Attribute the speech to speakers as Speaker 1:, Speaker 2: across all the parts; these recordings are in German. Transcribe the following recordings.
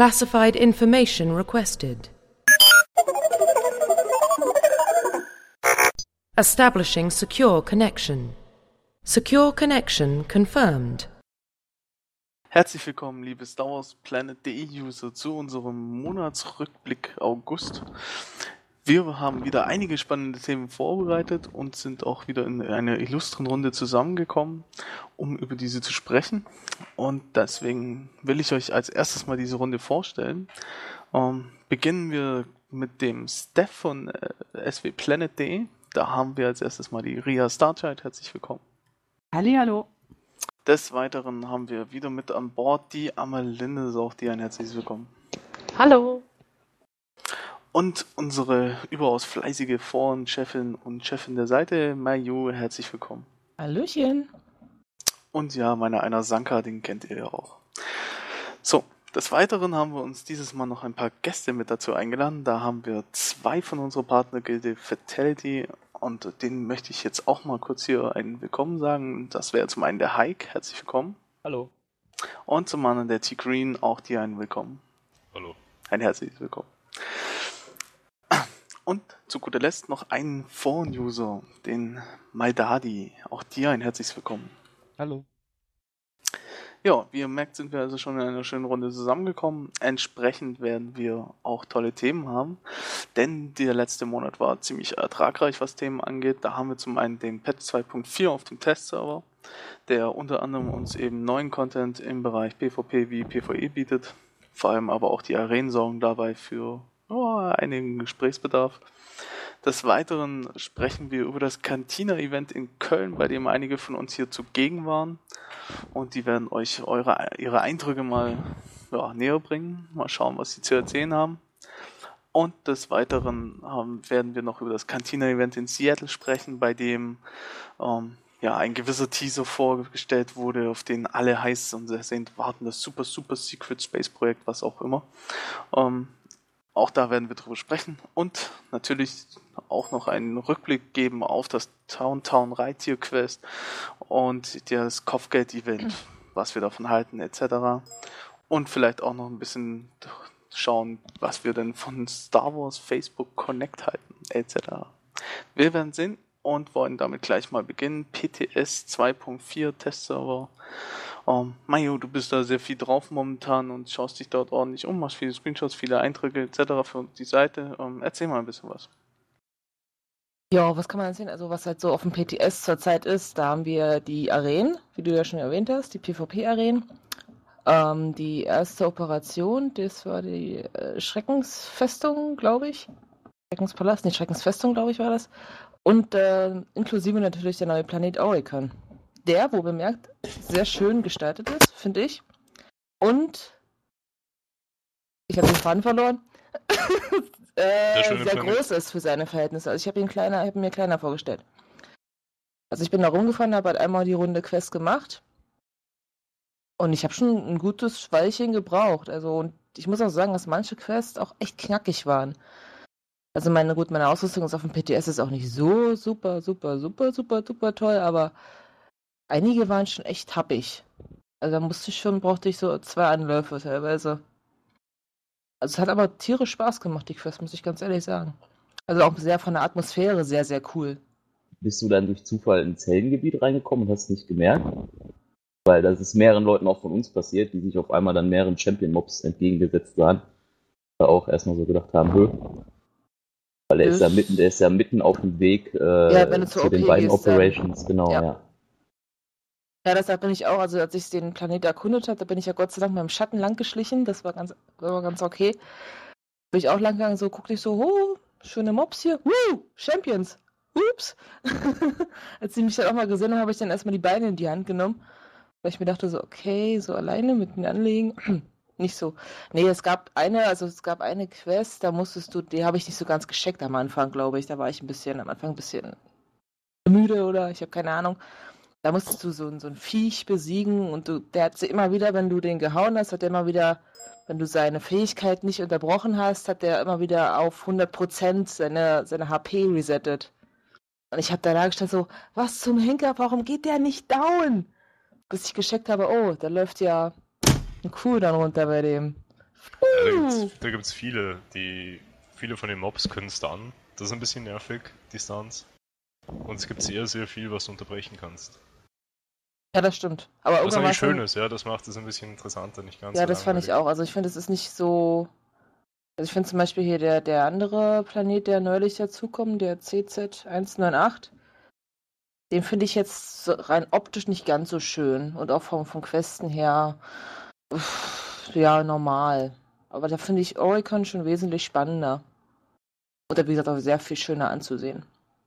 Speaker 1: Classified information requested. Establishing secure connection. Secure connection confirmed.
Speaker 2: Herzlich willkommen, liebe Star Wars Planet.de User, zu unserem Monatsrückblick August. Wir haben wieder einige spannende Themen vorbereitet und sind auch wieder in einer illustren Runde zusammengekommen, um über diese zu sprechen. Und deswegen will ich euch als erstes mal diese Runde vorstellen. Ähm, beginnen wir mit dem Steph von äh, swplanet.de. Da haben wir als erstes mal die Ria Starchild. Herzlich willkommen.
Speaker 3: Halli, hallo.
Speaker 2: Des Weiteren haben wir wieder mit an Bord die Amalinde, auch dir ein herzliches Willkommen.
Speaker 4: Hallo.
Speaker 2: Und unsere überaus fleißige Foren-Chefin und Chefin der Seite, Mayu, herzlich willkommen.
Speaker 3: Hallöchen.
Speaker 2: Und ja, meine einer Sanka, den kennt ihr ja auch. So, des Weiteren haben wir uns dieses Mal noch ein paar Gäste mit dazu eingeladen. Da haben wir zwei von unserer Partnergilde Fatality und denen möchte ich jetzt auch mal kurz hier ein Willkommen sagen. Das wäre zum einen der Hike, herzlich willkommen.
Speaker 5: Hallo.
Speaker 2: Und zum anderen der T-Green, auch dir ein Willkommen.
Speaker 5: Hallo.
Speaker 2: Ein herzliches Willkommen. Und zu guter Letzt noch einen Phone-User, den Maldadi. Auch dir ein herzliches Willkommen.
Speaker 5: Hallo.
Speaker 2: Ja, wie ihr merkt, sind wir also schon in einer schönen Runde zusammengekommen. Entsprechend werden wir auch tolle Themen haben, denn der letzte Monat war ziemlich ertragreich, was Themen angeht. Da haben wir zum einen den Patch 2.4 auf dem Testserver, der unter anderem uns eben neuen Content im Bereich PvP wie PvE bietet, vor allem aber auch die Arenen sorgen dabei für oh, einigen Gesprächsbedarf. Des Weiteren sprechen wir über das Cantina-Event in Köln, bei dem einige von uns hier zugegen waren. Und die werden euch eure, ihre Eindrücke mal ja, näher bringen. Mal schauen, was sie zu erzählen haben. Und des Weiteren haben, werden wir noch über das Cantina-Event in Seattle sprechen, bei dem ähm, ja, ein gewisser Teaser vorgestellt wurde, auf den alle heiß und ersehnt warten, das super, super Secret Space Projekt, was auch immer. Ähm, auch da werden wir drüber sprechen und natürlich auch noch einen Rückblick geben auf das Town Town Reittier Quest und das Kopfgeld Event, was wir davon halten etc. Und vielleicht auch noch ein bisschen schauen, was wir denn von Star Wars Facebook Connect halten etc. Wir werden sehen und wollen damit gleich mal beginnen. PTS 2.4 Testserver Oh, Mayo, du bist da sehr viel drauf momentan und schaust dich dort ordentlich um, machst viele Screenshots, viele Einträge etc. für die Seite. Ähm, erzähl mal ein bisschen was.
Speaker 3: Ja, was kann man erzählen? Also was halt so auf dem PTS zurzeit ist, da haben wir die Arenen, wie du ja schon erwähnt hast, die PvP-Arenen. Ähm, die erste Operation, das war die äh, Schreckensfestung, glaube ich. Schreckenspalast, nicht Schreckensfestung, glaube ich, war das. Und äh, inklusive natürlich der neue Planet Aurican der, wo bemerkt, sehr schön gestaltet ist, finde ich. Und ich habe den Faden verloren. äh, sehr groß ist für seine Verhältnisse. Also ich habe ihn kleiner, habe mir kleiner vorgestellt. Also ich bin da rumgefahren, habe halt einmal die Runde Quest gemacht. Und ich habe schon ein gutes Weilchen gebraucht. Also und ich muss auch sagen, dass manche Quests auch echt knackig waren. Also meine gut, meine Ausrüstung ist auf dem PTS ist auch nicht so super, super, super, super, super toll, aber einige waren schon echt happig. Also da musste ich schon, brauchte ich so zwei Anläufe teilweise. Also es hat aber tierisch Spaß gemacht, die Quest, muss ich ganz ehrlich sagen. Also auch sehr von der Atmosphäre sehr, sehr cool.
Speaker 5: Bist du dann durch Zufall ins Heldengebiet reingekommen und hast es nicht gemerkt? Weil das ist mehreren Leuten auch von uns passiert, die sich auf einmal dann mehreren Champion-Mobs entgegengesetzt sahen. Da auch erstmal so gedacht haben, hö. Weil er ist ja mitten, der ist ja mitten auf dem Weg äh, ja, zu den beiden Operations, dann. genau, ja. ja.
Speaker 3: Ja, deshalb bin ich auch, also als ich den Planet erkundet habe, da bin ich ja Gott sei Dank mit dem Schatten lang geschlichen. Das war ganz, war ganz okay. Bin ich auch lang gegangen, so guckte ich so, oh, schöne Mobs hier. Woo, Champions. Ups. als sie mich dann auch mal gesehen haben, habe ich dann erstmal die Beine in die Hand genommen. Weil ich mir dachte so, okay, so alleine mit mir anlegen. nicht so. Nee, es gab eine, also es gab eine Quest, da musstest du, die habe ich nicht so ganz gescheckt am Anfang, glaube ich. Da war ich ein bisschen, am Anfang ein bisschen müde oder ich habe keine Ahnung. Da musstest du so, so ein Viech besiegen und du, der hat immer wieder, wenn du den gehauen hast, hat er immer wieder, wenn du seine Fähigkeit nicht unterbrochen hast, hat der immer wieder auf 100% seine, seine HP resettet. Und ich habe da dargestellt so, was zum Henker, warum geht der nicht down? Bis ich gescheckt habe, oh, da läuft ja ein Cooldown runter bei dem.
Speaker 4: Da gibt's, da gibt's viele, die. Viele von den Mobs können stunnen. Das ist ein bisschen nervig, die Stunts. Und es gibt sehr, sehr viel, was du unterbrechen kannst.
Speaker 3: Ja, das stimmt. Aber
Speaker 4: Was
Speaker 3: irgendwann
Speaker 4: eigentlich schön ist, ja, das macht es ein bisschen interessanter, nicht ganz
Speaker 3: Ja,
Speaker 4: so
Speaker 3: das fand ich auch. Also ich finde, es ist nicht so. Also ich finde zum Beispiel hier der, der andere Planet, der neulich dazukommt, der CZ198, den finde ich jetzt so rein optisch nicht ganz so schön. Und auch vom, vom Questen her, uff, ja, normal. Aber da finde ich Oricon schon wesentlich spannender. Oder wie gesagt, auch sehr viel schöner anzusehen.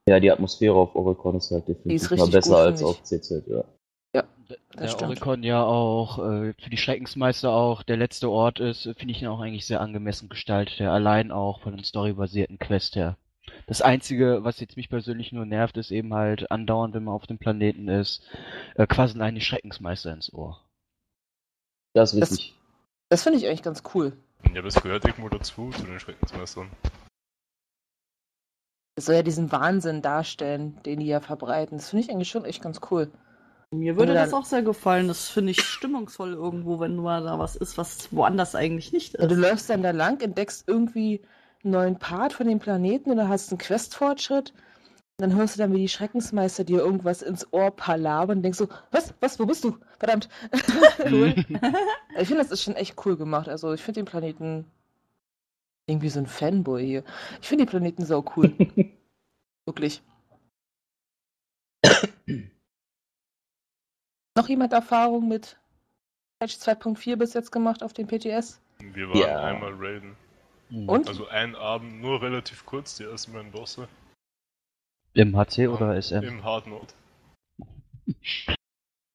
Speaker 5: Ja, die Atmosphäre auf Oricon ist halt definitiv
Speaker 3: ist
Speaker 5: mal besser
Speaker 3: gut,
Speaker 5: als auf CZ, ja.
Speaker 6: Der
Speaker 3: stimmt.
Speaker 6: Oricon ja auch äh, für die Schreckensmeister auch der letzte Ort ist, äh, finde ich ihn auch eigentlich sehr angemessen gestaltet, der allein auch von dem storybasierten Quest her. Das Einzige, was jetzt mich persönlich nur nervt, ist eben halt andauernd, wenn man auf dem Planeten ist, äh, quasi eine Schreckensmeister ins Ohr.
Speaker 5: Das ist
Speaker 3: Das-
Speaker 5: richtig.
Speaker 3: Das finde ich eigentlich ganz cool.
Speaker 4: Ja, es gehört irgendwo dazu, zu den Schreckensmeistern.
Speaker 3: Das soll ja diesen Wahnsinn darstellen, den die ja verbreiten. Das finde ich eigentlich schon echt ganz cool.
Speaker 7: Mir würde
Speaker 3: Oder
Speaker 7: das
Speaker 3: dann-
Speaker 7: auch sehr gefallen. Das finde ich stimmungsvoll irgendwo, wenn mal da was ist, was woanders eigentlich nicht
Speaker 3: Ja, du
Speaker 7: ist.
Speaker 3: läufst dann da lang, entdeckst irgendwie einen neuen Part von dem Planeten oder hast einen Questfortschritt. Dann hörst du dann, wie die Schreckensmeister dir irgendwas ins Ohr palabern und denkst so, was, was, wo bist du? Verdammt. cool. ich finde, das ist schon echt cool gemacht. Also ich finde den Planeten irgendwie so ein Fanboy hier. Ich finde die Planeten so cool. Wirklich. Noch jemand Erfahrung mit Patch 2.4 bis jetzt gemacht auf dem PTS?
Speaker 4: Wir waren
Speaker 5: Ja.
Speaker 4: einmal raiden.
Speaker 6: Hm.
Speaker 3: Und?
Speaker 4: Also einen Abend, nur relativ kurz, die ersten beiden Bosse.
Speaker 6: Im HC oder SM?
Speaker 4: Im Hard Mode.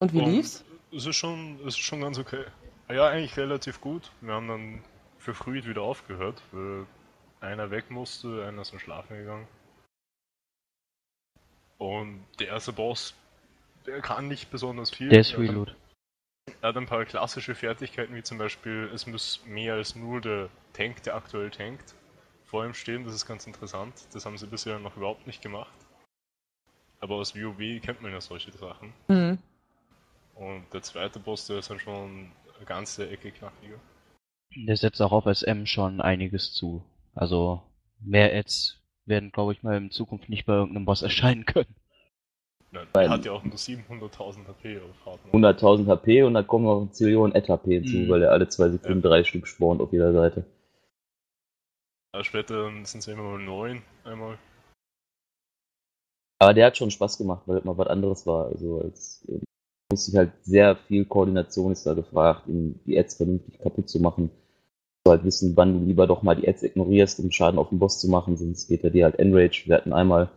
Speaker 3: Und wie
Speaker 4: Und
Speaker 3: lief's?
Speaker 4: Es ist schon, es ist schon ganz okay. Ja, eigentlich relativ gut. Wir haben dann verfrüht wieder aufgehört, weil einer weg musste, einer ist zum Schlafen gegangen. Und der erste Boss, der kann nicht besonders viel.
Speaker 6: Der ist
Speaker 4: hat-
Speaker 6: Reload.
Speaker 4: Er hat ein paar klassische Fertigkeiten, wie zum Beispiel, es muss mehr als nur der Tank, der aktuell tankt, vor ihm stehen. Das ist ganz interessant. Das haben sie bisher noch überhaupt nicht gemacht. Aber aus WoW kennt man ja solche Sachen.
Speaker 3: Hm.
Speaker 4: Und der zweite Boss, der ist dann schon eine ganze Ecke knackiger.
Speaker 6: Der setzt auch auf SM schon einiges zu. Also mehr Ads werden, glaube ich, mal in Zukunft nicht bei irgendeinem Boss erscheinen können.
Speaker 4: Nein,
Speaker 5: Weil-
Speaker 4: er hat ja auch nur 700.000 HP auf Hard Mode.
Speaker 5: 100.000 HP und dann kommen noch ein Zillion Ad-HP hinzu,
Speaker 6: Mhm.
Speaker 5: weil er alle zwei Sekunden drei Stück spawnt auf jeder Seite.
Speaker 4: Ja, später sind es immer mal neun einmal.
Speaker 5: Aber der hat schon Spaß gemacht, weil es mal was anderes war. Also es äh, musste ich halt sehr viel Koordination ist da gefragt, um die Ads vernünftig kaputt zu machen. Du halt wissen, wann du lieber doch mal die Ads ignorierst, um Schaden auf den Boss zu machen, sonst geht er dir halt Enrage. Wir hatten einmal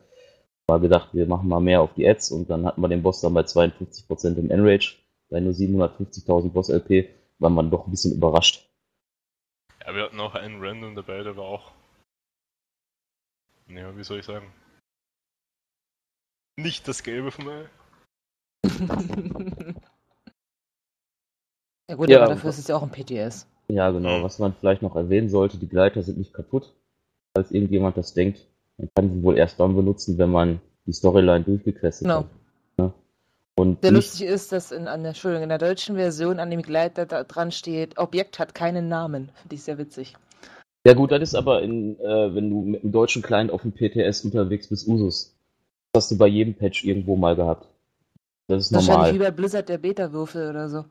Speaker 5: mal gedacht, wir machen mal mehr auf die Ads und dann hatten wir den Boss dann bei 52% im Enrage, bei nur 750.000 Boss-LP, war man doch ein bisschen überrascht.
Speaker 4: Ja, wir hatten auch einen Random dabei, der war auch. Ja, wie soll ich sagen? Nicht das Gelbe von mir.
Speaker 3: ja gut,
Speaker 5: Ja,
Speaker 3: aber dafür ist es ja auch ein PTS.
Speaker 5: Ja, genau. Was man vielleicht noch erwähnen sollte, die Gleiter sind nicht kaputt. Falls irgendjemand das denkt, man kann sie wohl erst dann benutzen, wenn man die Storyline durchgequestet
Speaker 3: Genau.
Speaker 5: hat. Ne? Und
Speaker 3: Sehr lustig ist, dass in, an der, Entschuldigung, in der deutschen Version an dem Gleiter da dran steht, Objekt hat keinen Namen. Finde ich sehr witzig.
Speaker 5: ja gut, das ist aber in, äh, wenn du mit dem deutschen Client auf dem PTS unterwegs bist, Usus. Das hast du bei jedem Patch irgendwo mal gehabt. Das ist
Speaker 3: Wahrscheinlich wie
Speaker 5: normal.
Speaker 3: bei Blizzard der Beta-Würfel oder so.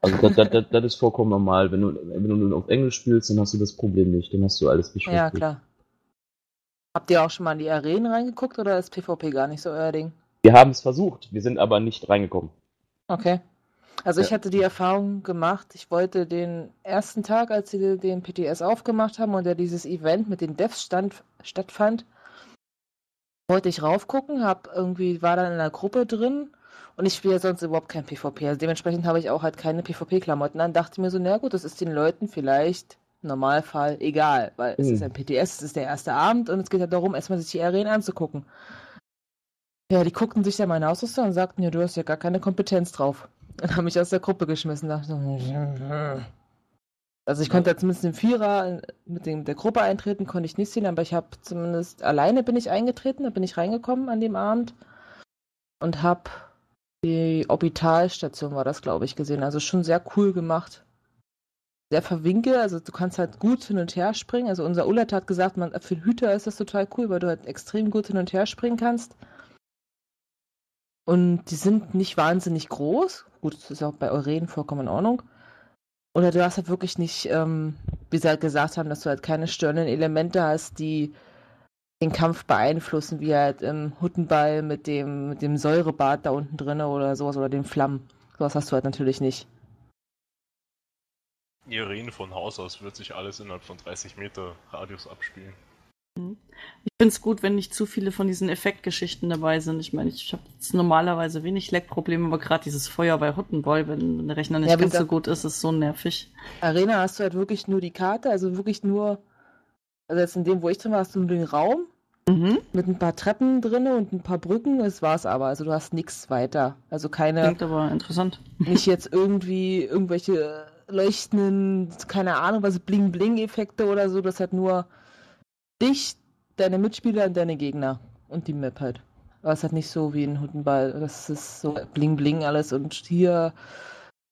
Speaker 5: Also das, das, das, ist vollkommen normal. Wenn du, wenn du auf Englisch spielst, dann hast du das Problem nicht. Dann hast du alles
Speaker 3: Ja,
Speaker 5: beschriftet.
Speaker 3: klar. Habt ihr auch schon mal in die Arenen reingeguckt oder ist PvP gar nicht so euer Ding?
Speaker 5: Wir haben es versucht, wir sind aber nicht reingekommen.
Speaker 3: Okay. Also ich
Speaker 5: Ja.
Speaker 3: hatte die Erfahrung gemacht, ich wollte den ersten Tag, als sie den PTS aufgemacht haben und ja dieses Event mit den Devs stand, stattfand, wollte ich raufgucken, hab irgendwie, war dann in einer Gruppe drin und ich spiele sonst überhaupt kein PvP. Also dementsprechend habe ich auch halt keine PvP-Klamotten an. Dachte mir so, na gut, das ist den Leuten vielleicht Normalfall egal, weil es
Speaker 5: Mhm.
Speaker 3: ist ein PTS, es ist der erste Abend und es geht ja darum, erstmal sich die Arenen anzugucken. Ja, die guckten sich dann meine Ausrüstung und sagten, ja, du hast ja gar keine Kompetenz drauf. Und haben mich aus der Gruppe geschmissen. Dachte so, also ich konnte ja zumindest im Vierer mit dem, der Gruppe eintreten, konnte ich nicht sehen, aber ich habe zumindest alleine bin ich eingetreten, da bin ich reingekommen an dem Abend und habe die Orbitalstation war das, glaube ich, gesehen. Also schon sehr cool gemacht. Sehr verwinkelt. Also du kannst halt gut hin und her springen. Also unser Ullert hat gesagt, man, für den Hüter ist das total cool, weil du halt extrem gut hin und her springen kannst. Und die sind nicht wahnsinnig groß. Gut, das ist auch bei Euren vollkommen in Ordnung. Oder du hast halt wirklich nicht, ähm, wie sie halt gesagt haben, dass du halt keine störenden Elemente hast, die den Kampf beeinflussen, wie halt im Huttenball mit dem, mit dem Säurebad da unten drin oder sowas oder den Flammen. Sowas hast du halt natürlich nicht.
Speaker 4: Die Arenen von Haus aus wird sich alles innerhalb von 30 Meter Radius abspielen.
Speaker 7: Ich finde es gut, wenn nicht zu viele von diesen Effektgeschichten dabei sind. Ich meine, ich habe jetzt normalerweise wenig Leckprobleme, aber gerade dieses Feuer bei Hottenboy, wenn der Rechner nicht
Speaker 3: Ja,
Speaker 7: ganz so gut ist, ist so nervig.
Speaker 3: Arena hast du halt wirklich nur die Karte, also wirklich nur, also jetzt in dem, wo ich drin war, hast du nur den Raum
Speaker 7: Mhm.
Speaker 3: mit ein paar Treppen drinne und ein paar Brücken, das war's aber. Also du hast nichts weiter. Also keine,
Speaker 7: Klingt aber interessant.
Speaker 3: nicht jetzt irgendwie irgendwelche leuchtenden, keine Ahnung, was Bling-Bling-Effekte oder so, das hat nur dich, deine Mitspieler und deine Gegner und die Map halt. Aber es hat nicht so wie ein Huttenball, das ist so Bling-Bling alles und hier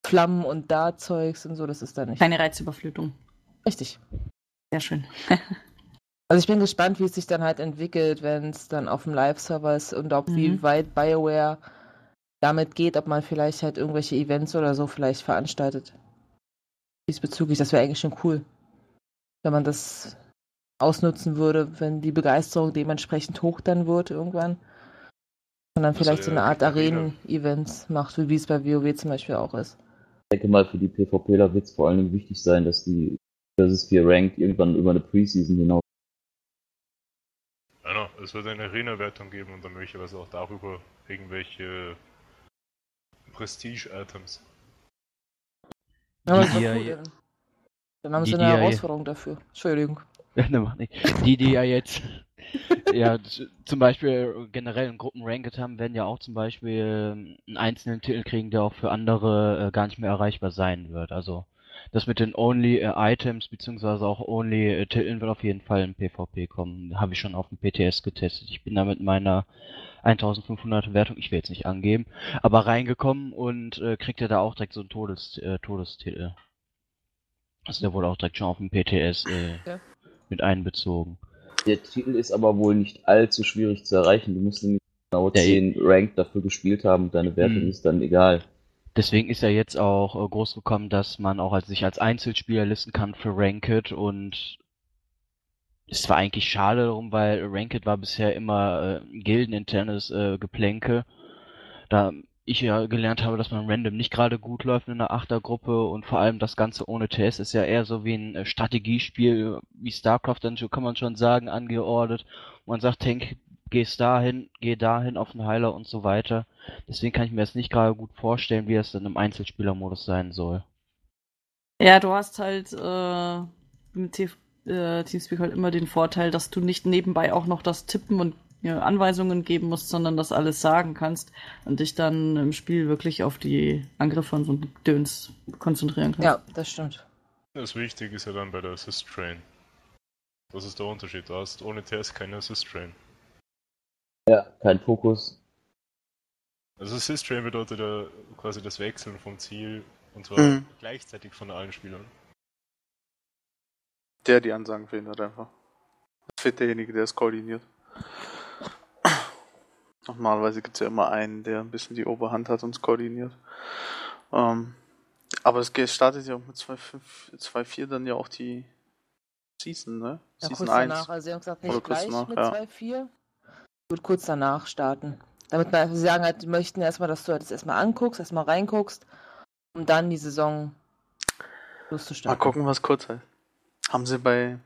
Speaker 3: Flammen und da Zeugs und so, das ist da nicht.
Speaker 7: Keine Reizüberflutung.
Speaker 3: Richtig.
Speaker 7: Sehr schön.
Speaker 3: Also ich bin gespannt, wie es sich dann halt entwickelt, wenn es dann auf dem Live-Server ist und ob wie
Speaker 7: Mhm.
Speaker 3: weit BioWare damit geht, ob man vielleicht halt irgendwelche Events oder so vielleicht veranstaltet. Diesbezüglich, das wäre eigentlich schon cool, wenn man das ausnutzen würde, wenn die Begeisterung dementsprechend hoch dann wird irgendwann. Und dann
Speaker 4: Das
Speaker 3: vielleicht so eine Art. Arenen-Events macht, wie es bei WoW zum Beispiel auch ist.
Speaker 5: Ich denke mal, für die PvPler wird es vor allen Dingen wichtig sein, dass die Versus 4 Ranked irgendwann über eine Preseason hinaus.
Speaker 4: Ja, no, es wird eine Arena-Wertung geben und dann möglicherweise auch darüber irgendwelche Prestige-Items.
Speaker 3: Ja, aber
Speaker 6: die
Speaker 3: cool, dann. Dann haben sie eine Herausforderung dafür. Entschuldigung.
Speaker 6: Ne, macht nicht. Die, die ja jetzt ja zum Beispiel generell in Gruppen ranked haben, werden ja auch zum Beispiel ähm, einen einzelnen Titel kriegen, der auch für andere äh, gar nicht mehr erreichbar sein wird. Also das mit den Only äh, Items beziehungsweise auch Only äh, Titeln wird auf jeden Fall im PvP kommen. Habe ich schon auf dem PTS getestet. Ich bin da mit meiner 1500 Wertung, ich will jetzt nicht angeben, aber reingekommen und äh, kriegte da auch direkt so einen Todes, äh, Todestitel. Also der wurde auch direkt schon auf dem PTS äh,
Speaker 3: Ja.
Speaker 6: mit einbezogen.
Speaker 5: Der Titel ist aber wohl nicht allzu schwierig zu erreichen. Du musst nämlich genau
Speaker 6: Ja,
Speaker 5: 10 Ranked dafür gespielt haben und deine Wertung
Speaker 6: Mhm.
Speaker 5: ist dann egal.
Speaker 6: Deswegen ist ja jetzt auch äh, groß gekommen, dass man auch als, sich als Einzelspieler listen kann für Ranked und es war eigentlich schade darum, weil Ranked war bisher immer äh, gildeninternes äh, Geplänke. Da ich ja gelernt habe, dass man random nicht gerade gut läuft in einer Achtergruppe und vor allem das Ganze ohne TS ist ja eher so wie ein äh, Strategiespiel, wie StarCraft dann kann man schon sagen, angeordnet. Man sagt, Tank, gehst dahin, geh dahin auf den Heiler und so weiter. Deswegen kann ich mir das nicht gerade gut vorstellen, wie es dann im Einzelspielermodus sein soll.
Speaker 7: Ja, du hast halt äh, mit äh, Teamspeak halt immer den Vorteil, dass du nicht nebenbei auch noch das Tippen und ja, Anweisungen geben musst, sondern das alles sagen kannst und dich dann im Spiel wirklich auf die Angriffe und so ein Döns konzentrieren kannst.
Speaker 3: Ja, das stimmt.
Speaker 4: Das Wichtige ist ja dann bei der Assist Train. Das ist der Unterschied. Du hast ohne TS keine Assist Train.
Speaker 5: Ja, kein Fokus.
Speaker 4: Also Assist Train bedeutet ja quasi das Wechseln vom Ziel und zwar
Speaker 2: Mhm.
Speaker 4: gleichzeitig von allen Spielern.
Speaker 2: Der die Ansagen verhindert einfach. Das fehlt derjenige, der es koordiniert. Normalerweise gibt es ja immer einen, der ein bisschen die Oberhand hat und es koordiniert. Ähm, aber es startet ja auch mit 2.5 2.4 dann ja auch die Season, ne?
Speaker 3: Ja,
Speaker 2: Season
Speaker 3: kurz
Speaker 2: 1.
Speaker 3: danach. Also sie haben gesagt, gleich
Speaker 2: danach,
Speaker 3: mit
Speaker 2: ja.
Speaker 3: 2.4. Wird kurz danach starten. Damit man, sie sagen halt, die möchten erstmal, dass du halt das erstmal anguckst, erstmal reinguckst, um dann die Saison
Speaker 2: Mal
Speaker 3: loszustarten.
Speaker 2: gucken, was kurz heißt. Haben sie bei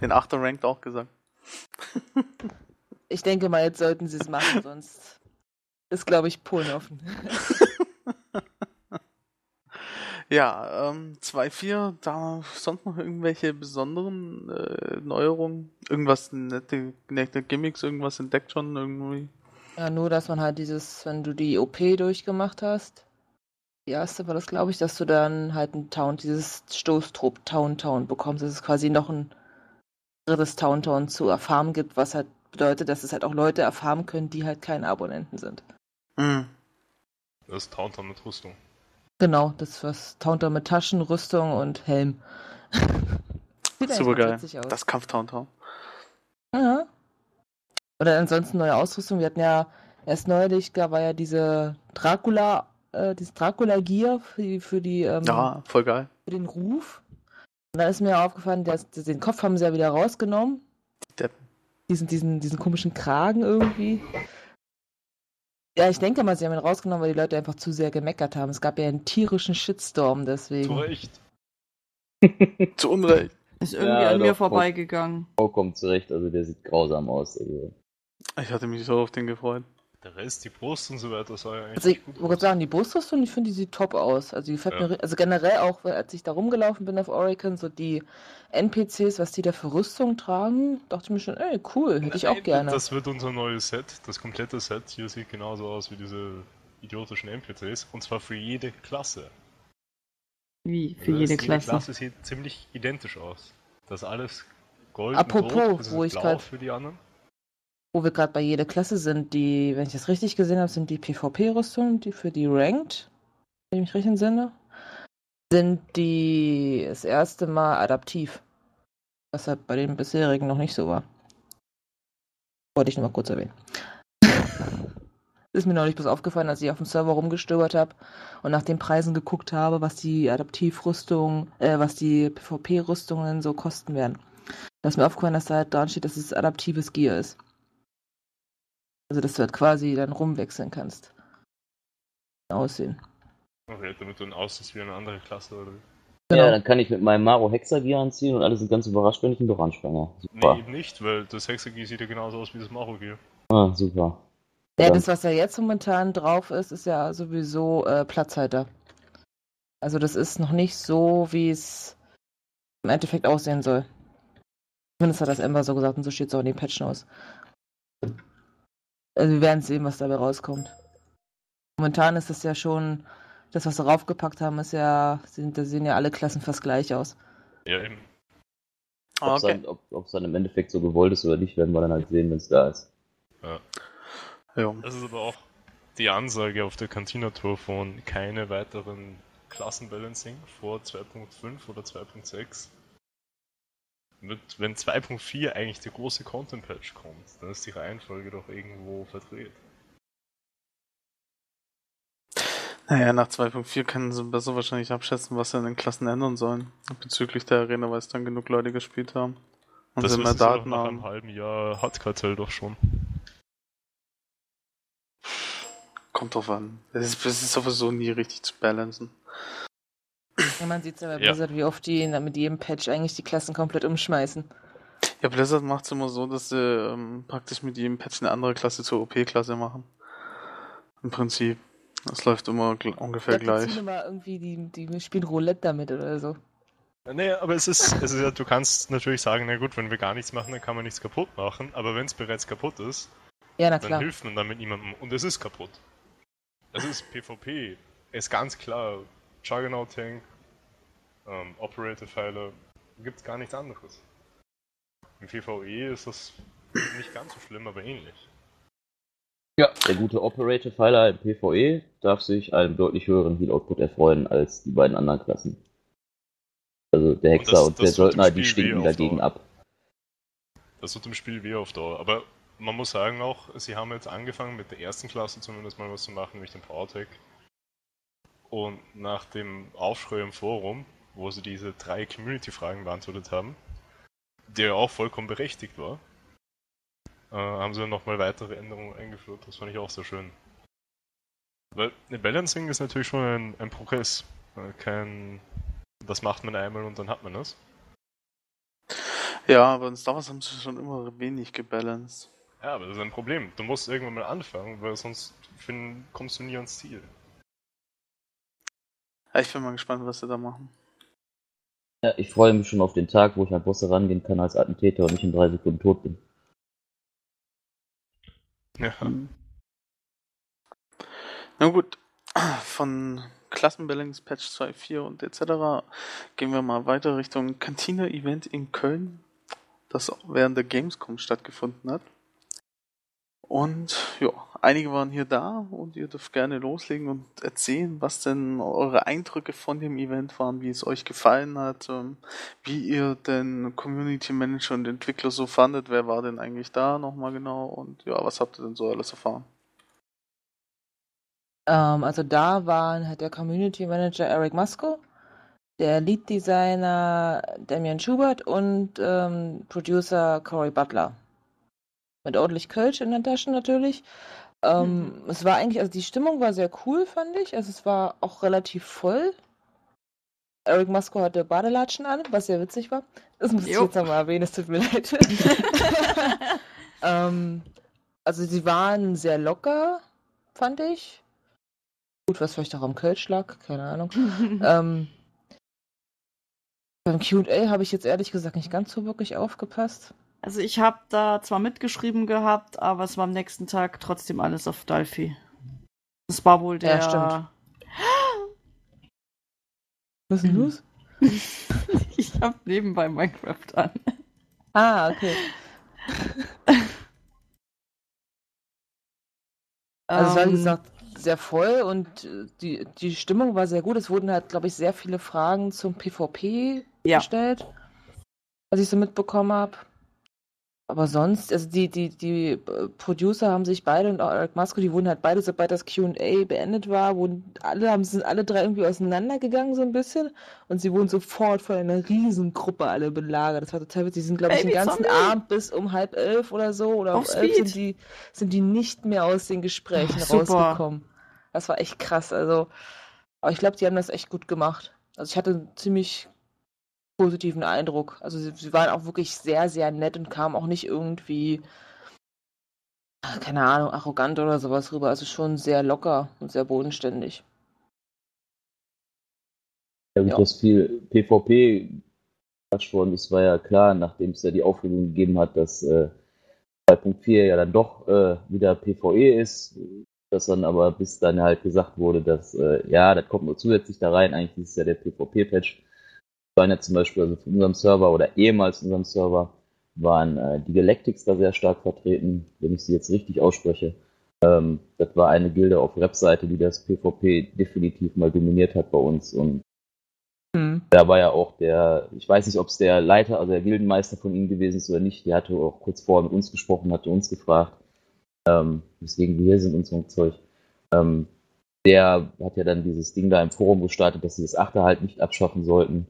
Speaker 2: den 8er Ranked auch gesagt.
Speaker 3: Ich denke mal, jetzt sollten sie es machen, sonst ist, glaube ich, Polen offen.
Speaker 2: Ja, ähm, 2.4, da sonst noch irgendwelche besonderen äh, Neuerungen? Irgendwas nette, nette Gimmicks, irgendwas entdeckt schon irgendwie?
Speaker 3: ja, nur, dass man halt dieses, wenn du die OP durchgemacht hast, die erste war das, glaube ich, dass du dann halt ein Town, dieses Stoßtrupp Town Town bekommst. Dass es quasi noch ein drittes Town Town zu erfahren gibt, was halt bedeutet, dass es halt auch Leute erfahren können, die halt keine Abonnenten sind.
Speaker 2: Mhm.
Speaker 4: Das ist Tauntaun mit Rüstung.
Speaker 3: Genau, das was Taunter mit Taschen, Rüstung und Helm.
Speaker 2: Super geil. Das Kampftauntaun.
Speaker 3: Ja. Oder ansonsten neue Ausrüstung. Wir hatten ja erst neulich, da war ja diese Dracula, äh, dieses Dracula-Gear für die, für, die, ähm,
Speaker 2: Ja, voll geil.
Speaker 3: für den Ruf. Und da ist mir aufgefallen, dass, den Kopf haben sie ja wieder rausgenommen.
Speaker 2: Deppen.
Speaker 3: Diesen, diesen, diesen komischen Kragen irgendwie. Ja, ich denke mal, sie haben ihn rausgenommen, weil die Leute einfach zu sehr gemeckert haben. Es gab ja einen tierischen Shitstorm deswegen.
Speaker 4: Zu Recht.
Speaker 2: Zu Unrecht.
Speaker 7: Ist irgendwie
Speaker 5: Ja,
Speaker 7: an mir
Speaker 5: doch,
Speaker 7: vorbeigegangen.
Speaker 5: Vollkommen zurecht, also der sieht grausam aus. Also.
Speaker 2: Ich hatte mich so auf den gefreut.
Speaker 4: Der Rest, die Brust und so weiter, sah ja eigentlich
Speaker 3: Also ich wollte sagen, die Brustrüstung, ich finde, die sieht top aus. Also die gefällt
Speaker 4: Ja.
Speaker 3: mir, also generell auch, als ich da rumgelaufen bin auf Oricon, so die NPCs, was die da für Rüstung tragen, dachte ich mir schon, ey, cool, hätte ich auch gerne.
Speaker 4: Das wird unser neues Set. Das komplette Set hier sieht genauso aus wie diese idiotischen NPCs. Und zwar für jede Klasse.
Speaker 7: Wie? Für
Speaker 4: Das
Speaker 7: jede Klasse.
Speaker 4: Jede Klasse sieht ziemlich identisch aus. Das alles gold
Speaker 3: Apropos,
Speaker 4: und rot, das ist
Speaker 3: wo ich
Speaker 4: blau
Speaker 3: grad-
Speaker 4: für die anderen.
Speaker 3: Wo wir gerade bei jeder Klasse sind, die, wenn ich das richtig gesehen habe, sind die PvP-Rüstungen, die für die Ranked, wenn ich mich richtig entsinne, sind die das erste Mal adaptiv. Was halt bei den bisherigen noch nicht so war. Wollte ich nur mal kurz erwähnen. Ist mir neulich bloß aufgefallen, als ich auf dem Server rumgestöbert habe und nach den Preisen geguckt habe, was die Adaptivrüstung, äh, was die PvP-Rüstungen so kosten werden. Da ist mir aufgefallen, dass da halt dran steht, dass es adaptives Gear ist. Also, dass du halt quasi dann rumwechseln kannst. Aussehen.
Speaker 4: Okay, damit du dann aussiehst wie eine andere Klasse oder wie?
Speaker 3: Genau.
Speaker 5: Ja, dann kann ich mit meinem Maro Hexagear anziehen und alle sind ganz überrascht, wenn ich ihn doch ansprenge.
Speaker 4: Nee, eben nicht, weil das Hexagie sieht ja genauso aus wie das Marogier.
Speaker 5: Ah, super.
Speaker 3: Ja, das, was ja jetzt momentan drauf ist, ist ja sowieso äh, Platzhalter. Also das ist noch nicht so, wie es im Endeffekt aussehen soll. Zumindest hat das Ember so gesagt und so steht es auch in den Patch Notes. Also wir werden sehen, was dabei rauskommt. Momentan ist das ja schon, das, was sie raufgepackt haben, ist ja, sind, da sehen ja alle Klassen fast gleich aus.
Speaker 4: Ja, eben.
Speaker 2: Ah,
Speaker 5: Ob es
Speaker 2: okay.
Speaker 5: dann, ob, ob's dann im Endeffekt so gewollt ist oder nicht, werden wir dann halt sehen, wenn es da ist.
Speaker 2: Ja.
Speaker 4: Das ist aber auch die Ansage auf der Cantina-Tour von keine weiteren Klassenbalancing vor 2.5 oder 2.6. Mit, wenn 2.4 eigentlich der große Content-Patch kommt, dann ist die Reihenfolge doch irgendwo verdreht.
Speaker 2: Naja, nach 2.4 können sie besser wahrscheinlich abschätzen, was sie in den Klassen ändern sollen. Bezüglich der Arena, weil es dann genug Leute gespielt haben. Und
Speaker 4: das
Speaker 2: sie mehr Daten
Speaker 4: nach
Speaker 2: haben.
Speaker 4: einem halben Jahr hat Kartell doch schon.
Speaker 2: Kommt drauf an. Es ist, es ist sowieso nie richtig zu balancen.
Speaker 3: Ja, man sieht es ja bei
Speaker 4: Ja.
Speaker 3: Blizzard, wie oft die mit jedem Patch eigentlich die Klassen komplett umschmeißen.
Speaker 2: Ja, Blizzard macht es immer so, dass sie ähm, praktisch mit jedem Patch eine andere Klasse zur OP-Klasse machen. Im Prinzip. Das läuft immer gl ungefähr
Speaker 3: die
Speaker 2: gleich.
Speaker 3: immer irgendwie, die, die spielen Roulette damit oder so.
Speaker 4: Nee, aber es ist, es ist ja, du kannst natürlich sagen, na gut, wenn wir gar nichts machen, dann kann man nichts kaputt machen, aber wenn es bereits kaputt ist,
Speaker 3: Ja, na
Speaker 4: dann
Speaker 3: klar.
Speaker 4: hilft man damit niemandem und es ist kaputt. Es ist PvP, ist ganz klar. Juggernaut Tank, ähm, Operator Pfeiler, gibt's gar nichts anderes. Im PvE ist das nicht ganz so schlimm, aber ähnlich.
Speaker 5: Ja. Der gute Operator-Pfeiler im PvE darf sich einem deutlich höheren Heal-Output erfreuen als die beiden anderen Klassen. Also der
Speaker 4: Und
Speaker 5: Hexer
Speaker 4: das-
Speaker 5: und,
Speaker 4: das
Speaker 5: der
Speaker 4: tut dem
Speaker 5: Söldner, die stinken dagegen
Speaker 4: Dauer.
Speaker 5: ab.
Speaker 4: Das tut im Spiel weh auf Dauer. Aber man muss sagen auch, sie haben jetzt angefangen mit der ersten Klasse zumindest mal was zu machen, nämlich den PowerTech. Und nach dem Aufschrei im Forum, wo sie diese drei Community-Fragen beantwortet haben, der ja auch vollkommen berechtigt war, äh, haben sie nochmal weitere Änderungen eingeführt. Das fand ich auch sehr schön. Weil eine Balancing ist natürlich schon ein, ein Progress. Äh, Kein, das macht man einmal und dann hat man das.
Speaker 2: Ja, aber in Star Wars haben sie schon immer wenig gebalanced.
Speaker 4: Ja, aber das ist ein Problem. Du musst irgendwann mal anfangen, weil sonst find, kommst du nie ans Ziel.
Speaker 2: Ich bin mal gespannt, was sie da machen.
Speaker 5: Ja, ich freue mich schon auf den Tag, wo ich an Bosse rangehen kann als Attentäter und nicht in drei Sekunden tot bin.
Speaker 4: Ja.
Speaker 2: Na gut, von Klassenbalancing Patch 2.4 und etc. gehen wir mal weiter Richtung Cantina-Event in Köln, das während der Gamescom stattgefunden hat. Und ja, einige waren hier da und ihr dürft gerne loslegen und erzählen, was denn eure Eindrücke von dem Event waren, wie es euch gefallen hat, ähm, wie ihr den Community Manager und Entwickler so fandet, wer war denn eigentlich da nochmal genau und ja, was habt ihr denn so alles erfahren?
Speaker 3: Ähm, also da waren halt der Community Manager Eric Musco, der Lead Designer Damian Schubert und ähm, Producer Cory Butler. Mit ordentlich Kölsch in der Tasche natürlich. Ähm, Es war eigentlich, also die Stimmung war sehr cool, fand ich. Also es war auch relativ voll. Eric Musco hatte Badelatschen an, was sehr witzig war. Das muss ich jetzt nochmal erwähnen, es tut mir leid. ähm, also sie waren sehr locker, fand ich. Gut, was vielleicht auch am Kölsch lag, keine Ahnung. ähm, beim Q&A habe ich jetzt ehrlich gesagt nicht ganz so wirklich aufgepasst.
Speaker 7: Also ich habe da zwar mitgeschrieben gehabt, aber es war am nächsten Tag trotzdem alles auf Delphi. Das war wohl der.
Speaker 3: Ja, stimmt. Was ist denn los?
Speaker 7: ich habe nebenbei Minecraft an.
Speaker 3: Ah, okay. Also es war, wie
Speaker 7: Ähm,
Speaker 3: gesagt, sehr voll und äh, die, die Stimmung war sehr gut. Es wurden halt, glaube ich, sehr viele Fragen zum PvP
Speaker 7: Ja.
Speaker 3: gestellt, was ich so mitbekommen habe. Aber sonst, also die, die, die äh, Producer haben sich beide und auch Eric Musco, die wurden halt beide, sobald das Q&A beendet war, wurden alle, haben, sind alle drei irgendwie auseinandergegangen so ein bisschen und sie wurden sofort von einer Riesengruppe alle belagert. Das war total witzig. Die sind, glaube ich, den ganzen
Speaker 7: Zombie.
Speaker 3: Abend bis um halb elf oder so oder
Speaker 7: Auf
Speaker 3: um elf sind die, sind die nicht mehr aus den Gesprächen
Speaker 7: Ach,
Speaker 3: rausgekommen. Das war echt krass. Also, aber ich glaube, die haben das echt gut gemacht. Also ich hatte ziemlich positiven Eindruck. Also sie, sie waren auch wirklich sehr, sehr nett und kamen auch nicht irgendwie, ah, keine Ahnung, arrogant oder sowas rüber. Also schon sehr locker und sehr bodenständig.
Speaker 5: Ja, gut,
Speaker 3: Ja.
Speaker 5: dass viel PvP quatsch worden ist, war ja klar, nachdem es ja die Aufregung gegeben hat, dass äh, 2.4 ja dann doch äh, wieder PvE ist, dass dann aber bis dann halt gesagt wurde, dass äh, ja, das kommt nur zusätzlich da rein, eigentlich ist es ja der PvP-Patch. Waren ja zum Beispiel also von unserem Server oder ehemals unserem Server waren äh, die Galactics da sehr stark vertreten, wenn ich sie jetzt richtig ausspreche. Ähm, das war eine Gilde auf Webseite, die das PvP definitiv mal dominiert hat bei uns und
Speaker 3: Hm.
Speaker 5: da war ja auch der, ich weiß nicht, ob es der Leiter, also der Gildenmeister von ihm gewesen ist oder nicht, der hatte auch kurz vorher mit uns gesprochen, hatte uns gefragt, ähm, weswegen wir hier sind und so ein Zeug. Ähm, der hat ja dann dieses Ding da im Forum gestartet, dass sie das Achter halt nicht abschaffen sollten.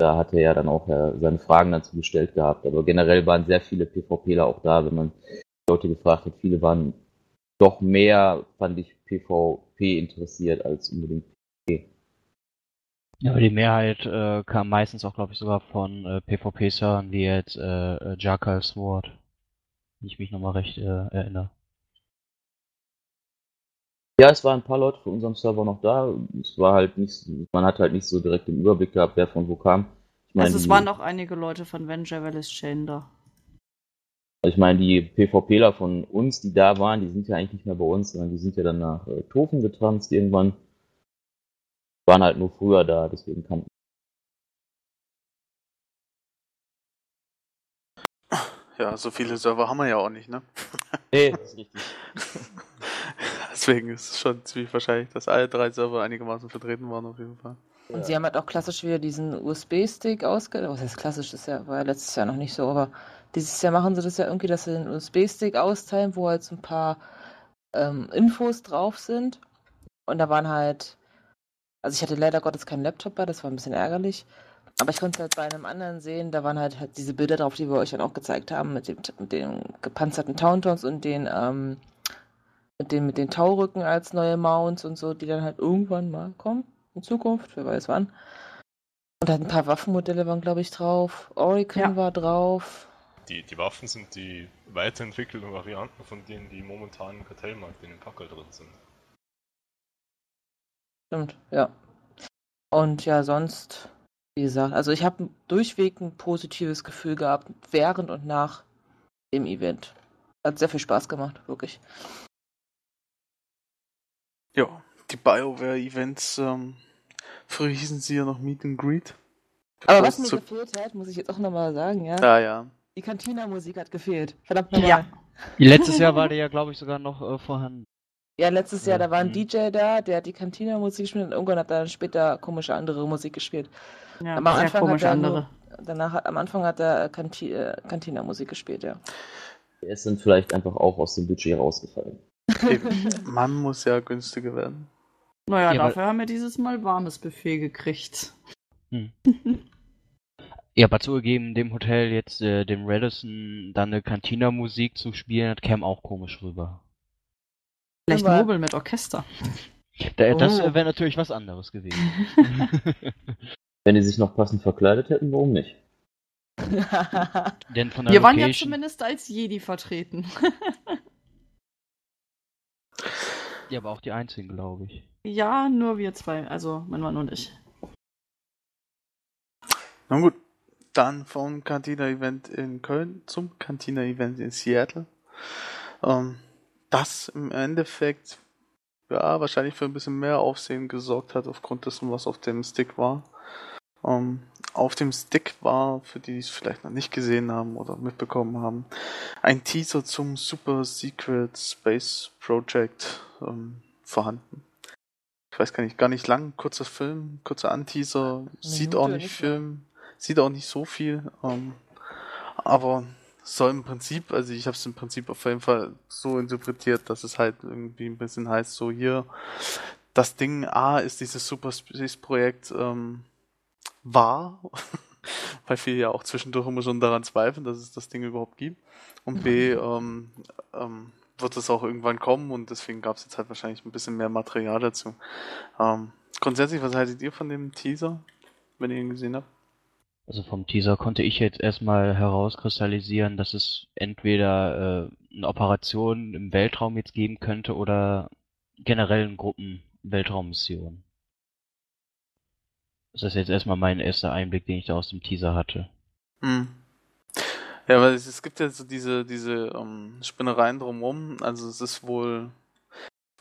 Speaker 5: Da hat er ja dann auch äh, seine Fragen dazu gestellt gehabt. Aber generell waren sehr viele PvPler auch da, wenn man Leute gefragt hat. Viele waren doch mehr, fand ich, PvP interessiert als unbedingt
Speaker 6: Ja, aber die Mehrheit äh, kam meistens auch, glaube ich, sogar von äh, PvP-Servern wie jetzt äh, Jackal Sword. Wenn ich mich nochmal recht äh, erinnere.
Speaker 5: Ja, es waren ein paar Leute von unserem Server noch da. Es war halt nicht, man hat halt nicht so direkt den Überblick gehabt, wer von wo kam. Ich meine,
Speaker 7: also es
Speaker 5: die,
Speaker 7: waren auch einige Leute von Venture Vallis Chain da.
Speaker 5: ich meine, die PvPler von uns, die da waren, die sind ja eigentlich nicht mehr bei uns, sondern die sind ja dann nach äh, Tofen getranst irgendwann. Waren halt nur früher da, deswegen kannten.
Speaker 2: Ja, so viele Server haben wir ja auch nicht, ne?
Speaker 5: Nee, das ist richtig.
Speaker 2: Deswegen ist es schon ziemlich wahrscheinlich, dass alle drei Server einigermaßen vertreten waren auf jeden Fall.
Speaker 3: Und sie haben halt auch klassisch wieder diesen USB-Stick ausge... Was heißt klassisch? Das ist ja, war ja letztes Jahr noch nicht so, aber dieses Jahr machen sie das ja irgendwie, dass sie den USB-Stick austeilen, wo halt so ein paar ähm, Infos drauf sind. Und da waren halt... Also ich hatte leider Gottes keinen Laptop bei, das war ein bisschen ärgerlich. Aber ich konnte es halt bei einem anderen sehen, da waren halt, halt diese Bilder drauf, die wir euch dann auch gezeigt haben, mit, dem, mit den gepanzerten Tauntons und den, ähm, mit, den, mit den Taurücken als neue Mounts und so, die dann halt irgendwann mal kommen in Zukunft, wer weiß wann. Und halt ein paar Waffenmodelle waren, glaube ich, drauf. Oricon
Speaker 7: Ja.
Speaker 3: war drauf.
Speaker 4: Die, die Waffen sind die weiterentwickelten Varianten von denen, die momentan im Kartellmarkt in den Packer drin sind.
Speaker 3: Stimmt, ja. Und ja, sonst, wie gesagt, also ich habe durchweg ein positives Gefühl gehabt, während und nach dem Event. Hat sehr viel Spaß gemacht, wirklich.
Speaker 2: Ja, die BioWare-Events, ähm, früher hießen sie ja noch Meet and Greet.
Speaker 3: Aber was mir
Speaker 2: zu-
Speaker 3: gefehlt hat, muss ich jetzt auch nochmal sagen, ja.
Speaker 2: Ah ja.
Speaker 3: Die Cantina-Musik hat gefehlt. Verdammt nochmal.
Speaker 7: Ja.
Speaker 6: Letztes Jahr war der ja, glaube ich, sogar noch äh, vorhanden.
Speaker 3: Ja, letztes Jahr,
Speaker 6: Ja,
Speaker 3: da war ein
Speaker 6: mhm.
Speaker 3: DJ da, der hat die Cantina-Musik gespielt und irgendwann hat er dann später komische andere Musik gespielt.
Speaker 7: Ja,
Speaker 3: Aber am Anfang
Speaker 7: komisch
Speaker 3: hat er
Speaker 7: andere.
Speaker 3: Nur, danach, am Anfang hat er Canti äh, Cantina-Musik gespielt, ja.
Speaker 5: Ist dann vielleicht einfach auch aus dem Budget rausgefallen.
Speaker 2: Man muss ja günstiger werden.
Speaker 7: Naja,
Speaker 6: Ja,
Speaker 7: dafür haben wir dieses Mal warmes Buffet gekriegt.
Speaker 6: Ja, aber zugegeben, dem Hotel jetzt, äh, dem Radisson, dann eine Cantina-Musik zu spielen, das käme auch komisch rüber.
Speaker 7: Vielleicht
Speaker 3: Aber-
Speaker 7: Nobel mit Orchester.
Speaker 6: Da, das
Speaker 7: Oh.
Speaker 6: wäre natürlich was anderes gewesen.
Speaker 5: Wenn die sich noch passend verkleidet hätten, warum nicht?
Speaker 6: Denn von der
Speaker 7: Wir waren ja
Speaker 6: Location,
Speaker 7: zumindest als Jedi vertreten.
Speaker 6: ja, aber auch die einzigen, glaube ich.
Speaker 7: ja, nur wir zwei, also mein Mann und ich.
Speaker 2: Na gut, dann vom Cantina-Event in Köln zum Cantina-Event in Seattle. Ähm, das im Endeffekt ja wahrscheinlich für ein bisschen mehr Aufsehen gesorgt hat aufgrund dessen, was auf dem Stick war. Ähm, auf dem Stick war, für die, die es vielleicht noch nicht gesehen haben oder mitbekommen haben, ein Teaser zum Super Secret Space Project ähm, vorhanden. Ich weiß gar nicht, gar nicht lang, kurzer Film, kurzer Anteaser, sieht auch nicht
Speaker 3: nicht
Speaker 2: Film, sieht auch nicht so viel, ähm, aber soll im Prinzip, also ich habe es im Prinzip auf jeden Fall so interpretiert, dass es halt irgendwie ein bisschen heißt, so hier, das Ding A ist dieses Super Space Projekt ähm, wahr, weil viele ja auch zwischendurch immer schon daran zweifeln, dass es das Ding überhaupt gibt. Und B, ähm, ähm, wird es auch irgendwann kommen und deswegen gab es jetzt halt wahrscheinlich ein bisschen mehr Material dazu. Ähm, grundsätzlich, was haltet ihr von dem Teaser, wenn ihr ihn gesehen habt?
Speaker 6: Also vom Teaser konnte ich jetzt erstmal herauskristallisieren, dass es entweder äh, eine Operation im Weltraum jetzt geben könnte oder generell in Gruppen Weltraummissionen. Das ist jetzt erstmal mein erster Einblick, den ich da aus dem Teaser hatte.
Speaker 2: Hm. Ja, weil es, gibt ja so diese, diese ähm, Spinnereien drumherum. Also es ist wohl,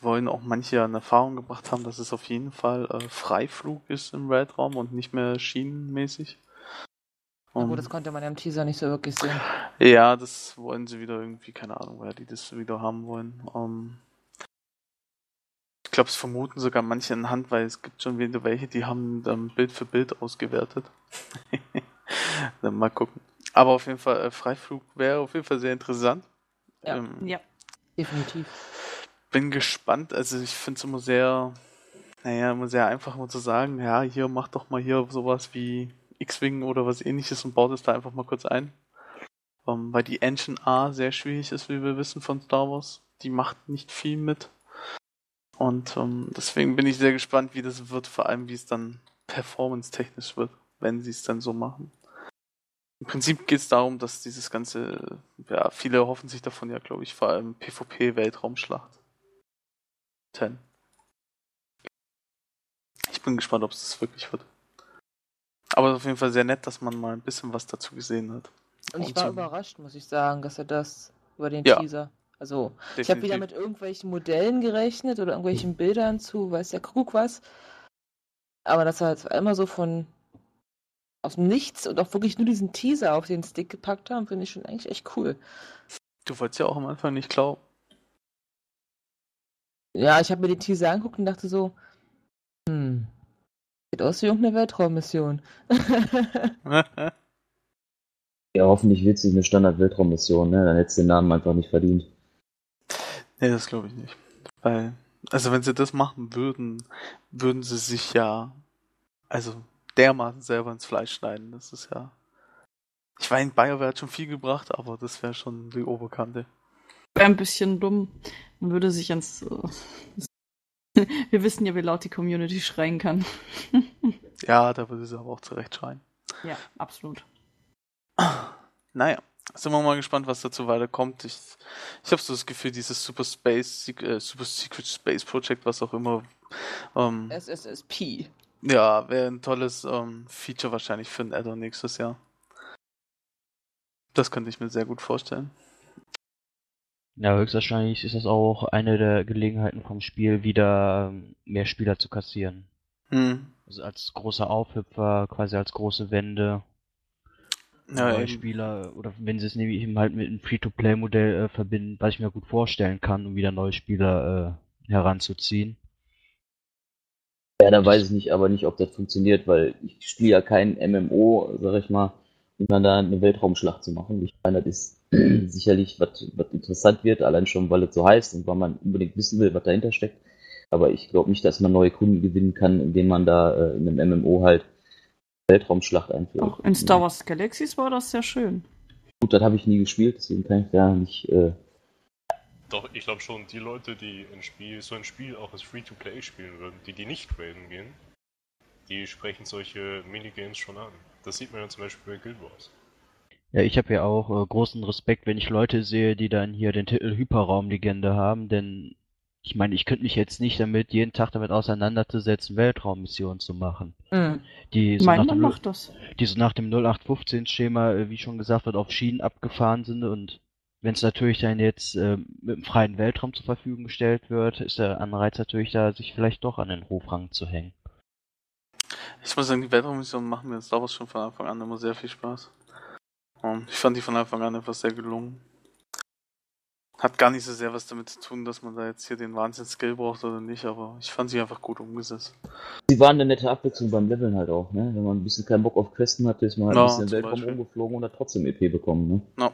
Speaker 2: wollen auch manche in Erfahrung gebracht haben, dass es auf jeden Fall äh, Freiflug ist im Weltraum und nicht mehr schienenmäßig.
Speaker 3: Na gut, das konnte man ja im Teaser nicht so wirklich sehen.
Speaker 2: ja, das wollen sie wieder irgendwie, keine Ahnung, woher die das wieder haben wollen. Ähm, ich glaube, es vermuten sogar manche anhand, weil es gibt schon wieder welche, die haben ähm, Bild für Bild ausgewertet. Dann mal gucken. Aber auf jeden Fall, äh, Freiflug wäre auf jeden Fall sehr interessant.
Speaker 3: Ja.
Speaker 2: Ähm,
Speaker 7: Ja.
Speaker 3: Definitiv.
Speaker 2: bin gespannt. Also ich finde es immer sehr, naja, immer sehr einfach immer zu sagen, ja, hier mach doch mal hier sowas wie X-Wing oder was ähnliches und baut es da einfach mal kurz ein. Ähm, weil die Engine A sehr schwierig ist, wie wir wissen von Star Wars. Die macht nicht viel mit. Und ähm, deswegen bin ich sehr gespannt, wie das wird, vor allem wie es dann performance-technisch wird, wenn sie es dann so machen. Im Prinzip geht es darum, dass dieses ganze, ja, viele hoffen sich davon ja, glaube ich, vor allem PvP-Weltraumschlacht. 10. Ich bin gespannt, ob es das wirklich wird. Aber auf jeden Fall sehr nett, dass man mal ein bisschen was dazu gesehen hat.
Speaker 3: Und ich war
Speaker 2: so-
Speaker 3: überrascht, muss ich sagen, dass er das über den
Speaker 2: Ja.
Speaker 3: Teaser. Also, ich habe wieder
Speaker 2: Definitiv.
Speaker 3: mit irgendwelchen Modellen gerechnet oder irgendwelchen Bildern zu, weiß der Kuckuck was. Aber dass er jetzt einmal so von aus dem Nichts und auch wirklich nur diesen Teaser auf den Stick gepackt haben, finde ich schon eigentlich echt cool.
Speaker 2: Du wolltest ja auch am Anfang nicht glauben.
Speaker 3: Ja, ich habe mir den Teaser angeguckt und dachte so, hm, sieht aus wie irgendeine Weltraummission.
Speaker 5: Ja, hoffentlich wird es eine Standard-Weltraummission, ne? Dann hättest du den Namen einfach nicht verdient.
Speaker 2: nee, das glaube ich nicht. Weil, also wenn sie das machen würden, würden sie sich ja, also dermaßen selber ins Fleisch schneiden. Das ist ja. Ich meine, BioWare hat schon viel gebracht, aber das wäre schon die Oberkante.
Speaker 7: Wäre ein bisschen dumm. Man würde sich ans. Wir wissen ja, wie laut die Community schreien kann.
Speaker 2: Ja, da würde sie aber auch zurecht schreien.
Speaker 7: ja, absolut.
Speaker 2: Naja, sind wir mal gespannt, was dazu weiterkommt. Ich, ich habe so das Gefühl, dieses Super Space, äh, Super Secret Space Project, was auch immer, ähm,
Speaker 3: SSSP.
Speaker 2: ja, wäre ein tolles ähm, Feature wahrscheinlich für ein Add-on nächstes Jahr. Das könnte ich mir sehr gut vorstellen.
Speaker 6: Ja, höchstwahrscheinlich ist das auch eine der Gelegenheiten vom Spiel, wieder ähm, mehr Spieler zu kassieren.
Speaker 2: Hm.
Speaker 6: Also als großer Aufhüpfer, quasi als große Wende.
Speaker 2: Ja,
Speaker 6: neue
Speaker 2: eben.
Speaker 6: Spieler oder wenn sie es nämlich eben halt mit einem Free-to-Play-Modell äh, verbinden, was ich mir gut vorstellen kann, um wieder neue Spieler äh, heranzuziehen.
Speaker 5: Ja, da weiß ich nicht, aber nicht, ob das funktioniert, weil ich spiele ja kein MMO, sag ich mal, um dann da eine Weltraumschlacht zu machen. Ich meine, das ist sicherlich, was was interessant wird, allein schon, weil es so heißt und weil man unbedingt wissen will, was dahinter steckt. Aber ich glaube nicht, dass man neue Kunden gewinnen kann, indem man da äh, in einem MMO halt Weltraumschlacht einführt.
Speaker 7: Auch in Star Wars Galaxies war das sehr schön.
Speaker 5: Gut, das habe ich nie gespielt, deswegen kann ich da nicht. Äh,
Speaker 4: Doch, ich glaube schon, die Leute, die ein Spiel, so ein Spiel auch als Free-to-Play spielen würden, die die nicht traden gehen, die sprechen solche Minigames schon an. Das sieht man ja zum Beispiel bei Guild Wars.
Speaker 6: Ja, ich habe ja auch äh, großen Respekt, wenn ich Leute sehe, die dann hier den Titel Hyperraumlegende haben, denn ich meine, ich könnte mich jetzt nicht damit jeden Tag damit auseinanderzusetzen, Weltraummissionen zu machen.
Speaker 3: Hm.
Speaker 6: Die so,
Speaker 7: mein
Speaker 6: nach
Speaker 7: Mann
Speaker 6: dem,
Speaker 7: macht das.
Speaker 6: die so nach dem 0815-Schema, äh, wie schon gesagt wird, auf Schienen abgefahren sind und wenn es natürlich dann jetzt äh, mit dem freien Weltraum zur Verfügung gestellt wird, ist der Anreiz natürlich da, sich vielleicht doch an den Hofrang zu hängen.
Speaker 2: Ich muss sagen, die Weltraummissionen machen mir Star Wars schon von Anfang an immer sehr viel Spaß. Ich fand die von Anfang an etwas sehr gelungen. Hat gar nicht so sehr was damit zu tun, dass man da jetzt hier den Wahnsinn-Skill braucht oder nicht, aber ich fand sie einfach gut umgesetzt.
Speaker 5: sie waren eine nette Abwechslung beim Leveln halt auch, ne? Wenn man ein bisschen keinen Bock auf Questen hatte, ist man halt
Speaker 2: Ja,
Speaker 5: ein bisschen Weltraum
Speaker 2: Beispiel.
Speaker 5: rumgeflogen und hat trotzdem EP bekommen, ne?
Speaker 2: No.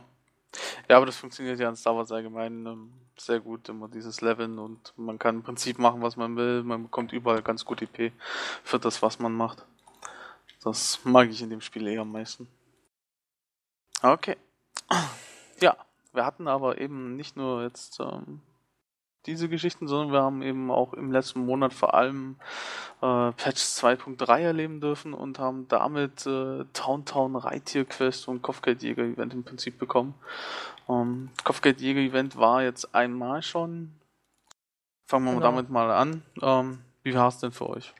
Speaker 2: Ja, aber das funktioniert ja in Star Wars allgemein ähm, sehr gut, immer dieses Leveln und man kann im Prinzip machen, was man will. Man bekommt überall ganz gut EP für das, was man macht. Das mag ich in dem Spiel eher am meisten. Okay. Ja, wir hatten aber eben nicht nur jetzt ähm, diese Geschichten, sondern wir haben eben auch im letzten Monat vor allem äh, Patch 2.3 erleben dürfen und haben damit äh, Town Town Reittier Quest und Kopfgeldjäger Event im Prinzip bekommen. Ähm, Kopfgeldjäger Event war jetzt einmal schon. Fangen wir
Speaker 3: Genau.
Speaker 2: damit mal an. Ähm, wie war es denn für euch?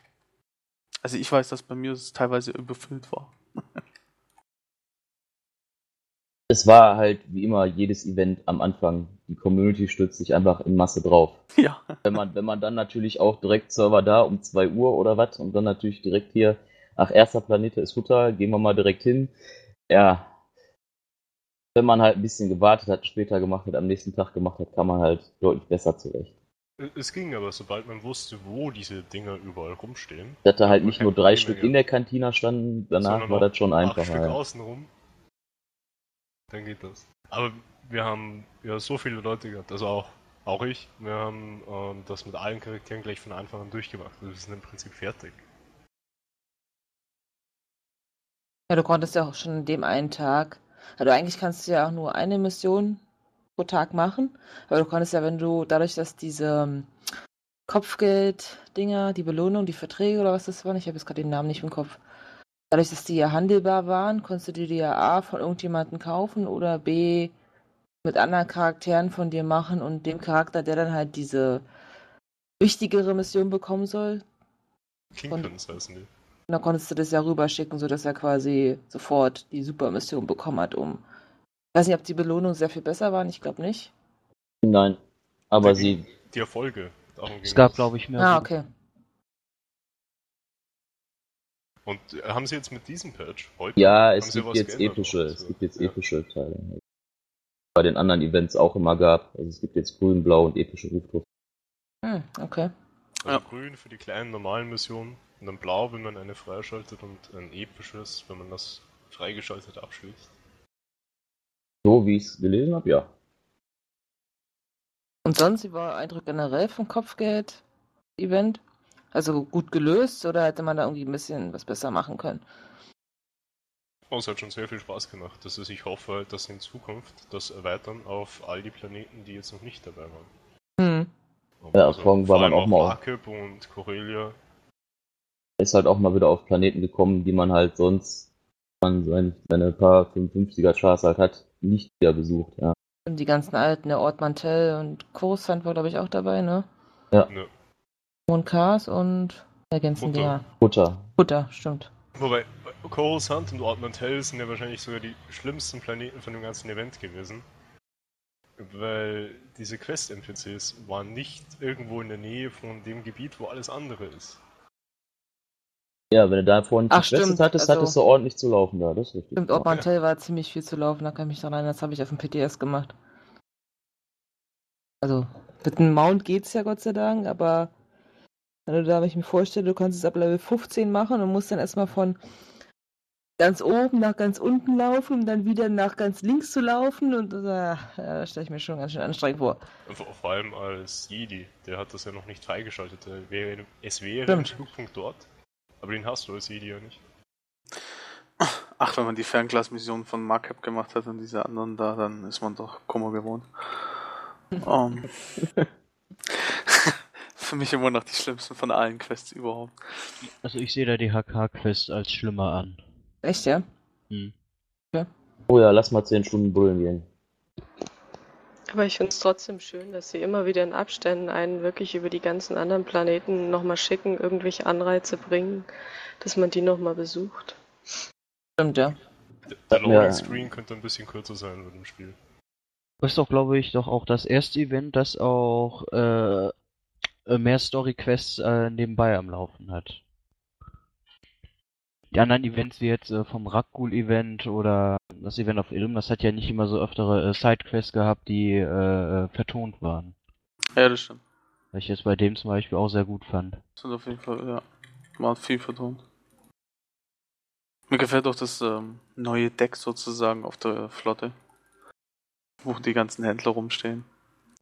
Speaker 2: Also ich weiß, dass bei mir es teilweise überfüllt war.
Speaker 5: Es war halt wie immer jedes Event am Anfang. Die Community stürzt sich einfach in Masse drauf.
Speaker 2: Ja.
Speaker 5: Wenn man, wenn man dann natürlich auch direkt Server da um 2 Uhr oder was und dann natürlich direkt hier, ach, erster Planet ist Hutter, gehen wir mal direkt hin. Ja. Wenn man halt ein bisschen gewartet hat, später gemacht hat, am nächsten Tag gemacht hat, kam man halt deutlich besser zurecht.
Speaker 4: Es ging aber, sobald man wusste, wo diese Dinger überall rumstehen,
Speaker 5: Dass da halt nicht nur drei Stück in der Kantina standen, danach war das schon
Speaker 4: acht
Speaker 5: einfacher.
Speaker 4: Stück
Speaker 5: Ja.
Speaker 4: außenrum, dann geht das. Aber wir haben ja so viele Leute gehabt, also auch, auch ich, wir haben ähm, das mit allen Charakteren gleich von Anfang an durchgemacht. Also wir sind im Prinzip fertig.
Speaker 3: Ja, du konntest ja auch schon an dem einen Tag. Also eigentlich kannst du ja auch nur eine Mission pro Tag machen. Aber du konntest ja, wenn du, dadurch, dass diese ähm, Kopfgeld-Dinger, die Belohnung, die Verträge oder was das waren, ich habe jetzt gerade den Namen nicht im Kopf. Dadurch, dass die ja handelbar waren, konntest du die dir ja A von irgendjemandem kaufen oder B mit anderen Charakteren von dir machen und dem Charakter, der dann halt diese wichtigere Mission bekommen soll,
Speaker 4: Kingpins heißen die.
Speaker 3: und dann konntest du das ja rüberschicken, sodass er quasi sofort die Supermission bekommen hat, um. Ich weiß nicht, ob die Belohnungen sehr viel besser waren, ich glaube nicht.
Speaker 5: Nein. Aber
Speaker 4: Die-
Speaker 5: sie,
Speaker 4: Die Erfolge. Darum ging
Speaker 6: Es gab, glaube ich, mehr.
Speaker 3: Ah, okay.
Speaker 4: Und äh, haben sie jetzt mit diesem Patch heute?
Speaker 5: ja, es gibt jetzt
Speaker 4: geändert
Speaker 5: epische, es gibt jetzt
Speaker 4: Ja.
Speaker 5: epische Teile. Bei den anderen Events auch immer gab. Also es gibt jetzt grün, blau und epische Rufdruck.
Speaker 3: Hm, okay.
Speaker 4: Also
Speaker 2: Ja.
Speaker 4: grün für die kleinen normalen Missionen und dann blau, wenn man eine freischaltet und ein episches, wenn man das freigeschaltet abschließt.
Speaker 5: So wie ich es gelesen habe, ja.
Speaker 3: Und sonst, wie war Eindruck generell vom Kopfgeld-Event? Also gut gelöst oder hätte man da irgendwie ein bisschen was besser machen können?
Speaker 4: Oh, es hat schon sehr viel Spaß gemacht. Das ist, ich hoffe halt, dass in Zukunft das erweitern auf all die Planeten, die jetzt noch nicht dabei waren.
Speaker 3: Hm.
Speaker 5: Ja, vor allem war man auch mal-
Speaker 4: Markib und Corellia.
Speaker 5: ist halt auch mal wieder auf Planeten gekommen, die man halt sonst, wenn man sein, seine paar 55er Chars halt hat, nicht wieder besucht, ja.
Speaker 3: Und die ganzen alten, der Ort Mantell und Coruscant war, glaube ich, auch dabei, ne?
Speaker 4: Ne.
Speaker 3: Und Cars und der ganzen
Speaker 4: Butter.
Speaker 3: Dinger.
Speaker 5: Butter.
Speaker 3: Butter, stimmt.
Speaker 4: Wobei, Coruscant und Ort Mantell sind ja wahrscheinlich sogar die schlimmsten Planeten von dem ganzen Event gewesen. Weil diese Quest-NPCs waren nicht irgendwo in der Nähe von dem Gebiet, wo alles andere ist.
Speaker 5: Ja, wenn du da vorhin
Speaker 3: Ach,
Speaker 5: getestet
Speaker 3: stimmt,
Speaker 5: hattest,
Speaker 3: also-
Speaker 5: hattest du ordentlich zu laufen da, das ist richtig.
Speaker 3: Stimmt, Ortmantel war ziemlich viel zu laufen, da kann ich mich daran erinnern, das habe ich auf dem PTS gemacht. Also, mit dem Mount geht's ja Gott sei Dank, aber wenn du da, wenn ich mir vorstelle, du kannst es ab Level 15 machen und musst dann erstmal von ganz oben nach ganz unten laufen, um dann wieder nach ganz links zu laufen und äh, ja, da stelle ich mir schon ganz schön anstrengend vor.
Speaker 4: Vor, vor allem als Jedi, der hat das ja noch nicht freigeschaltet. Wäre, es wäre
Speaker 3: Stimmt.
Speaker 4: ein Flugpunkt dort, aber den hast du als Jedi ja nicht.
Speaker 2: Ach, wenn man die Fernglas-Mission von Markup gemacht hat und diese anderen da, dann ist man doch Kummer gewohnt. Ähm, für mich immer noch die schlimmsten von allen Quests überhaupt.
Speaker 6: Also ich sehe da die HK-Quest als schlimmer an.
Speaker 3: Echt, ja?
Speaker 6: Hm.
Speaker 5: Oh ja, lass mal 10 Stunden brüllen gehen.
Speaker 8: Aber ich finde es trotzdem schön, dass sie immer wieder in Abständen einen wirklich über die ganzen anderen Planeten nochmal schicken, irgendwelche Anreize bringen, dass man die nochmal besucht.
Speaker 3: Stimmt, ja.
Speaker 4: Der, der
Speaker 5: Ja.
Speaker 4: Loading Screen könnte ein bisschen kürzer sein mit dem Spiel.
Speaker 6: Das ist doch, glaube ich, doch auch das erste Event, das auch äh, mehr Story-Quests äh, nebenbei am Laufen hat. Die anderen Events wie jetzt äh, vom Rakgul-Event oder das Event auf Ilm, das hat ja nicht immer so öftere äh, Sidequests gehabt, die äh, äh, vertont waren.
Speaker 2: Ja, das stimmt.
Speaker 6: Was ich jetzt bei dem zum Beispiel auch sehr gut fand.
Speaker 2: Das sind auf jeden Fall, ja, mal viel vertont. Mir gefällt auch das ähm, neue Deck sozusagen auf der Flotte. Wo die ganzen Händler rumstehen.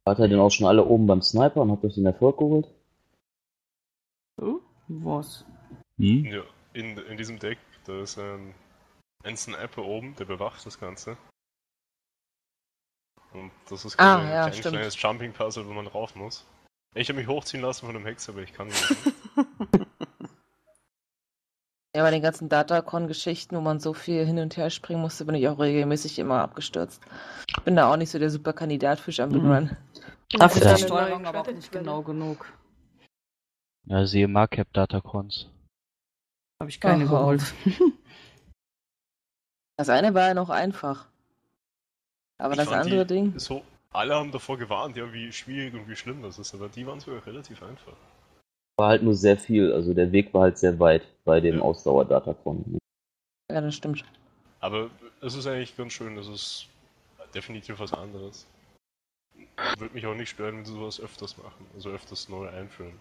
Speaker 5: Wart ihr denn auch schon alle oben beim Sniper und habt euch den Erfolg geholt?
Speaker 7: Oh, was?
Speaker 6: Hm?
Speaker 4: Ja, in, in diesem Deck, da ist ein, ein Sniper oben, der bewacht das Ganze. Und das ist
Speaker 3: Ah,
Speaker 4: quasi
Speaker 3: ja,
Speaker 4: ein kleines,
Speaker 3: stimmt.
Speaker 4: kleines Jumping-Puzzle, wo man rauf muss. Ich habe mich hochziehen lassen von einem Hex, aber ich kann nicht.
Speaker 3: Ja, bei den ganzen Datacon-Geschichten, wo man so viel hin und her springen musste, bin ich auch regelmäßig immer abgestürzt. Bin da auch nicht so der super Kandidat für Jump'n'Run. Run.
Speaker 7: Dafür
Speaker 8: Ja.
Speaker 7: ist die Steuerung aber auch nicht genau genug.
Speaker 6: Ja, siehe Markup Datacons.
Speaker 7: Habe ich keine
Speaker 3: Ach,
Speaker 7: geholt.
Speaker 3: Das eine war ja noch einfach. Aber
Speaker 4: Ich
Speaker 3: das andere
Speaker 4: die,
Speaker 3: Ding.
Speaker 4: So, alle haben davor gewarnt, ja, wie schwierig und wie schlimm das ist, aber die waren sogar relativ einfach.
Speaker 5: War halt nur sehr viel, also der Weg war halt sehr weit bei dem
Speaker 4: Ja.
Speaker 5: Ausdauer-Datacon.
Speaker 3: Ja, das stimmt.
Speaker 4: Aber es ist eigentlich ganz schön, das ist definitiv was anderes. Würde mich auch nicht stören, wenn sie sowas öfters machen, also öfters neu einführen.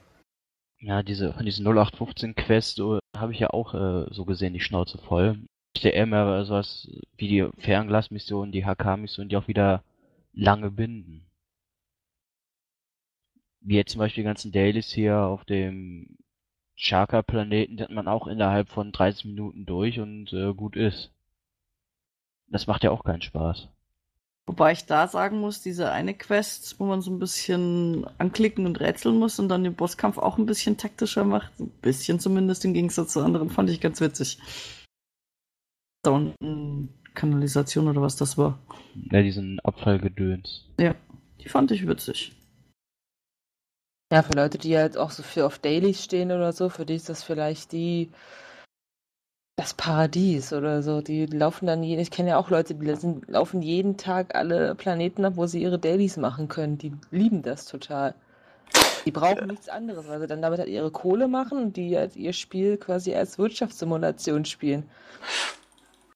Speaker 6: Ja, diese, von diesen 0815 Quest so, habe ich ja auch äh, so gesehen die Schnauze voll. Ich hätte eher mehr sowas wie die Fernglas-Mission, die HK-Mission, die auch wieder lange binden. Wie jetzt zum Beispiel die ganzen Dailies hier auf dem Chaka-Planeten, die hat man auch innerhalb von 30 Minuten durch und äh, gut ist. Das macht ja auch keinen Spaß.
Speaker 7: Wobei ich da sagen muss, diese eine Quest, wo man so ein bisschen anklicken und rätseln muss und dann den Bosskampf auch ein bisschen taktischer macht, ein bisschen zumindest im Gegensatz zu anderen, fand ich ganz witzig. Da unten Kanalisation oder was das war.
Speaker 6: Ja, diesen Abfallgedöns.
Speaker 7: Die fand ich witzig.
Speaker 3: Ja, für Leute, die halt auch so viel auf Dailies stehen oder so, für die ist das vielleicht die das Paradies oder so. Die laufen dann jeden, ich kenne ja auch Leute, die sind, laufen jeden Tag alle Planeten ab, wo sie ihre Dailies machen können. Die lieben das total. Die brauchen nichts anderes, weil sie dann damit halt ihre Kohle machen und die halt ihr Spiel quasi als Wirtschaftssimulation spielen.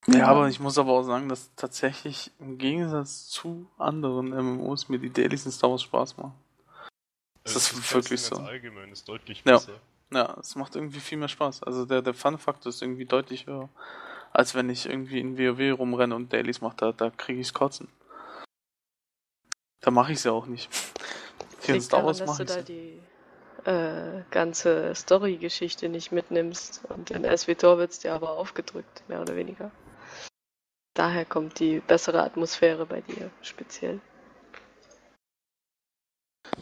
Speaker 2: Ja, aber ich muss aber auch sagen, dass tatsächlich im Gegensatz zu anderen MMOs mir die Dailies in Star Wars Spaß machen. Das
Speaker 4: Also
Speaker 2: ist
Speaker 4: das
Speaker 2: wirklich so.
Speaker 4: allgemein ist deutlich
Speaker 2: Ja.
Speaker 4: besser.
Speaker 2: Ja, es macht irgendwie viel mehr Spaß. Also der, der Fun-Faktor ist irgendwie deutlich höher, als wenn ich irgendwie in WoW rumrenne und Dailies mache. Da, da kriege ich's kotzen. Da mache ich es ja auch nicht. Hier in Star Wars mache
Speaker 8: du
Speaker 2: ich
Speaker 8: da die äh, ganze Story-Geschichte nicht mitnimmst. Und in SWTOR wird es dir aber aufgedrückt, mehr oder weniger. Daher kommt die bessere Atmosphäre bei dir speziell.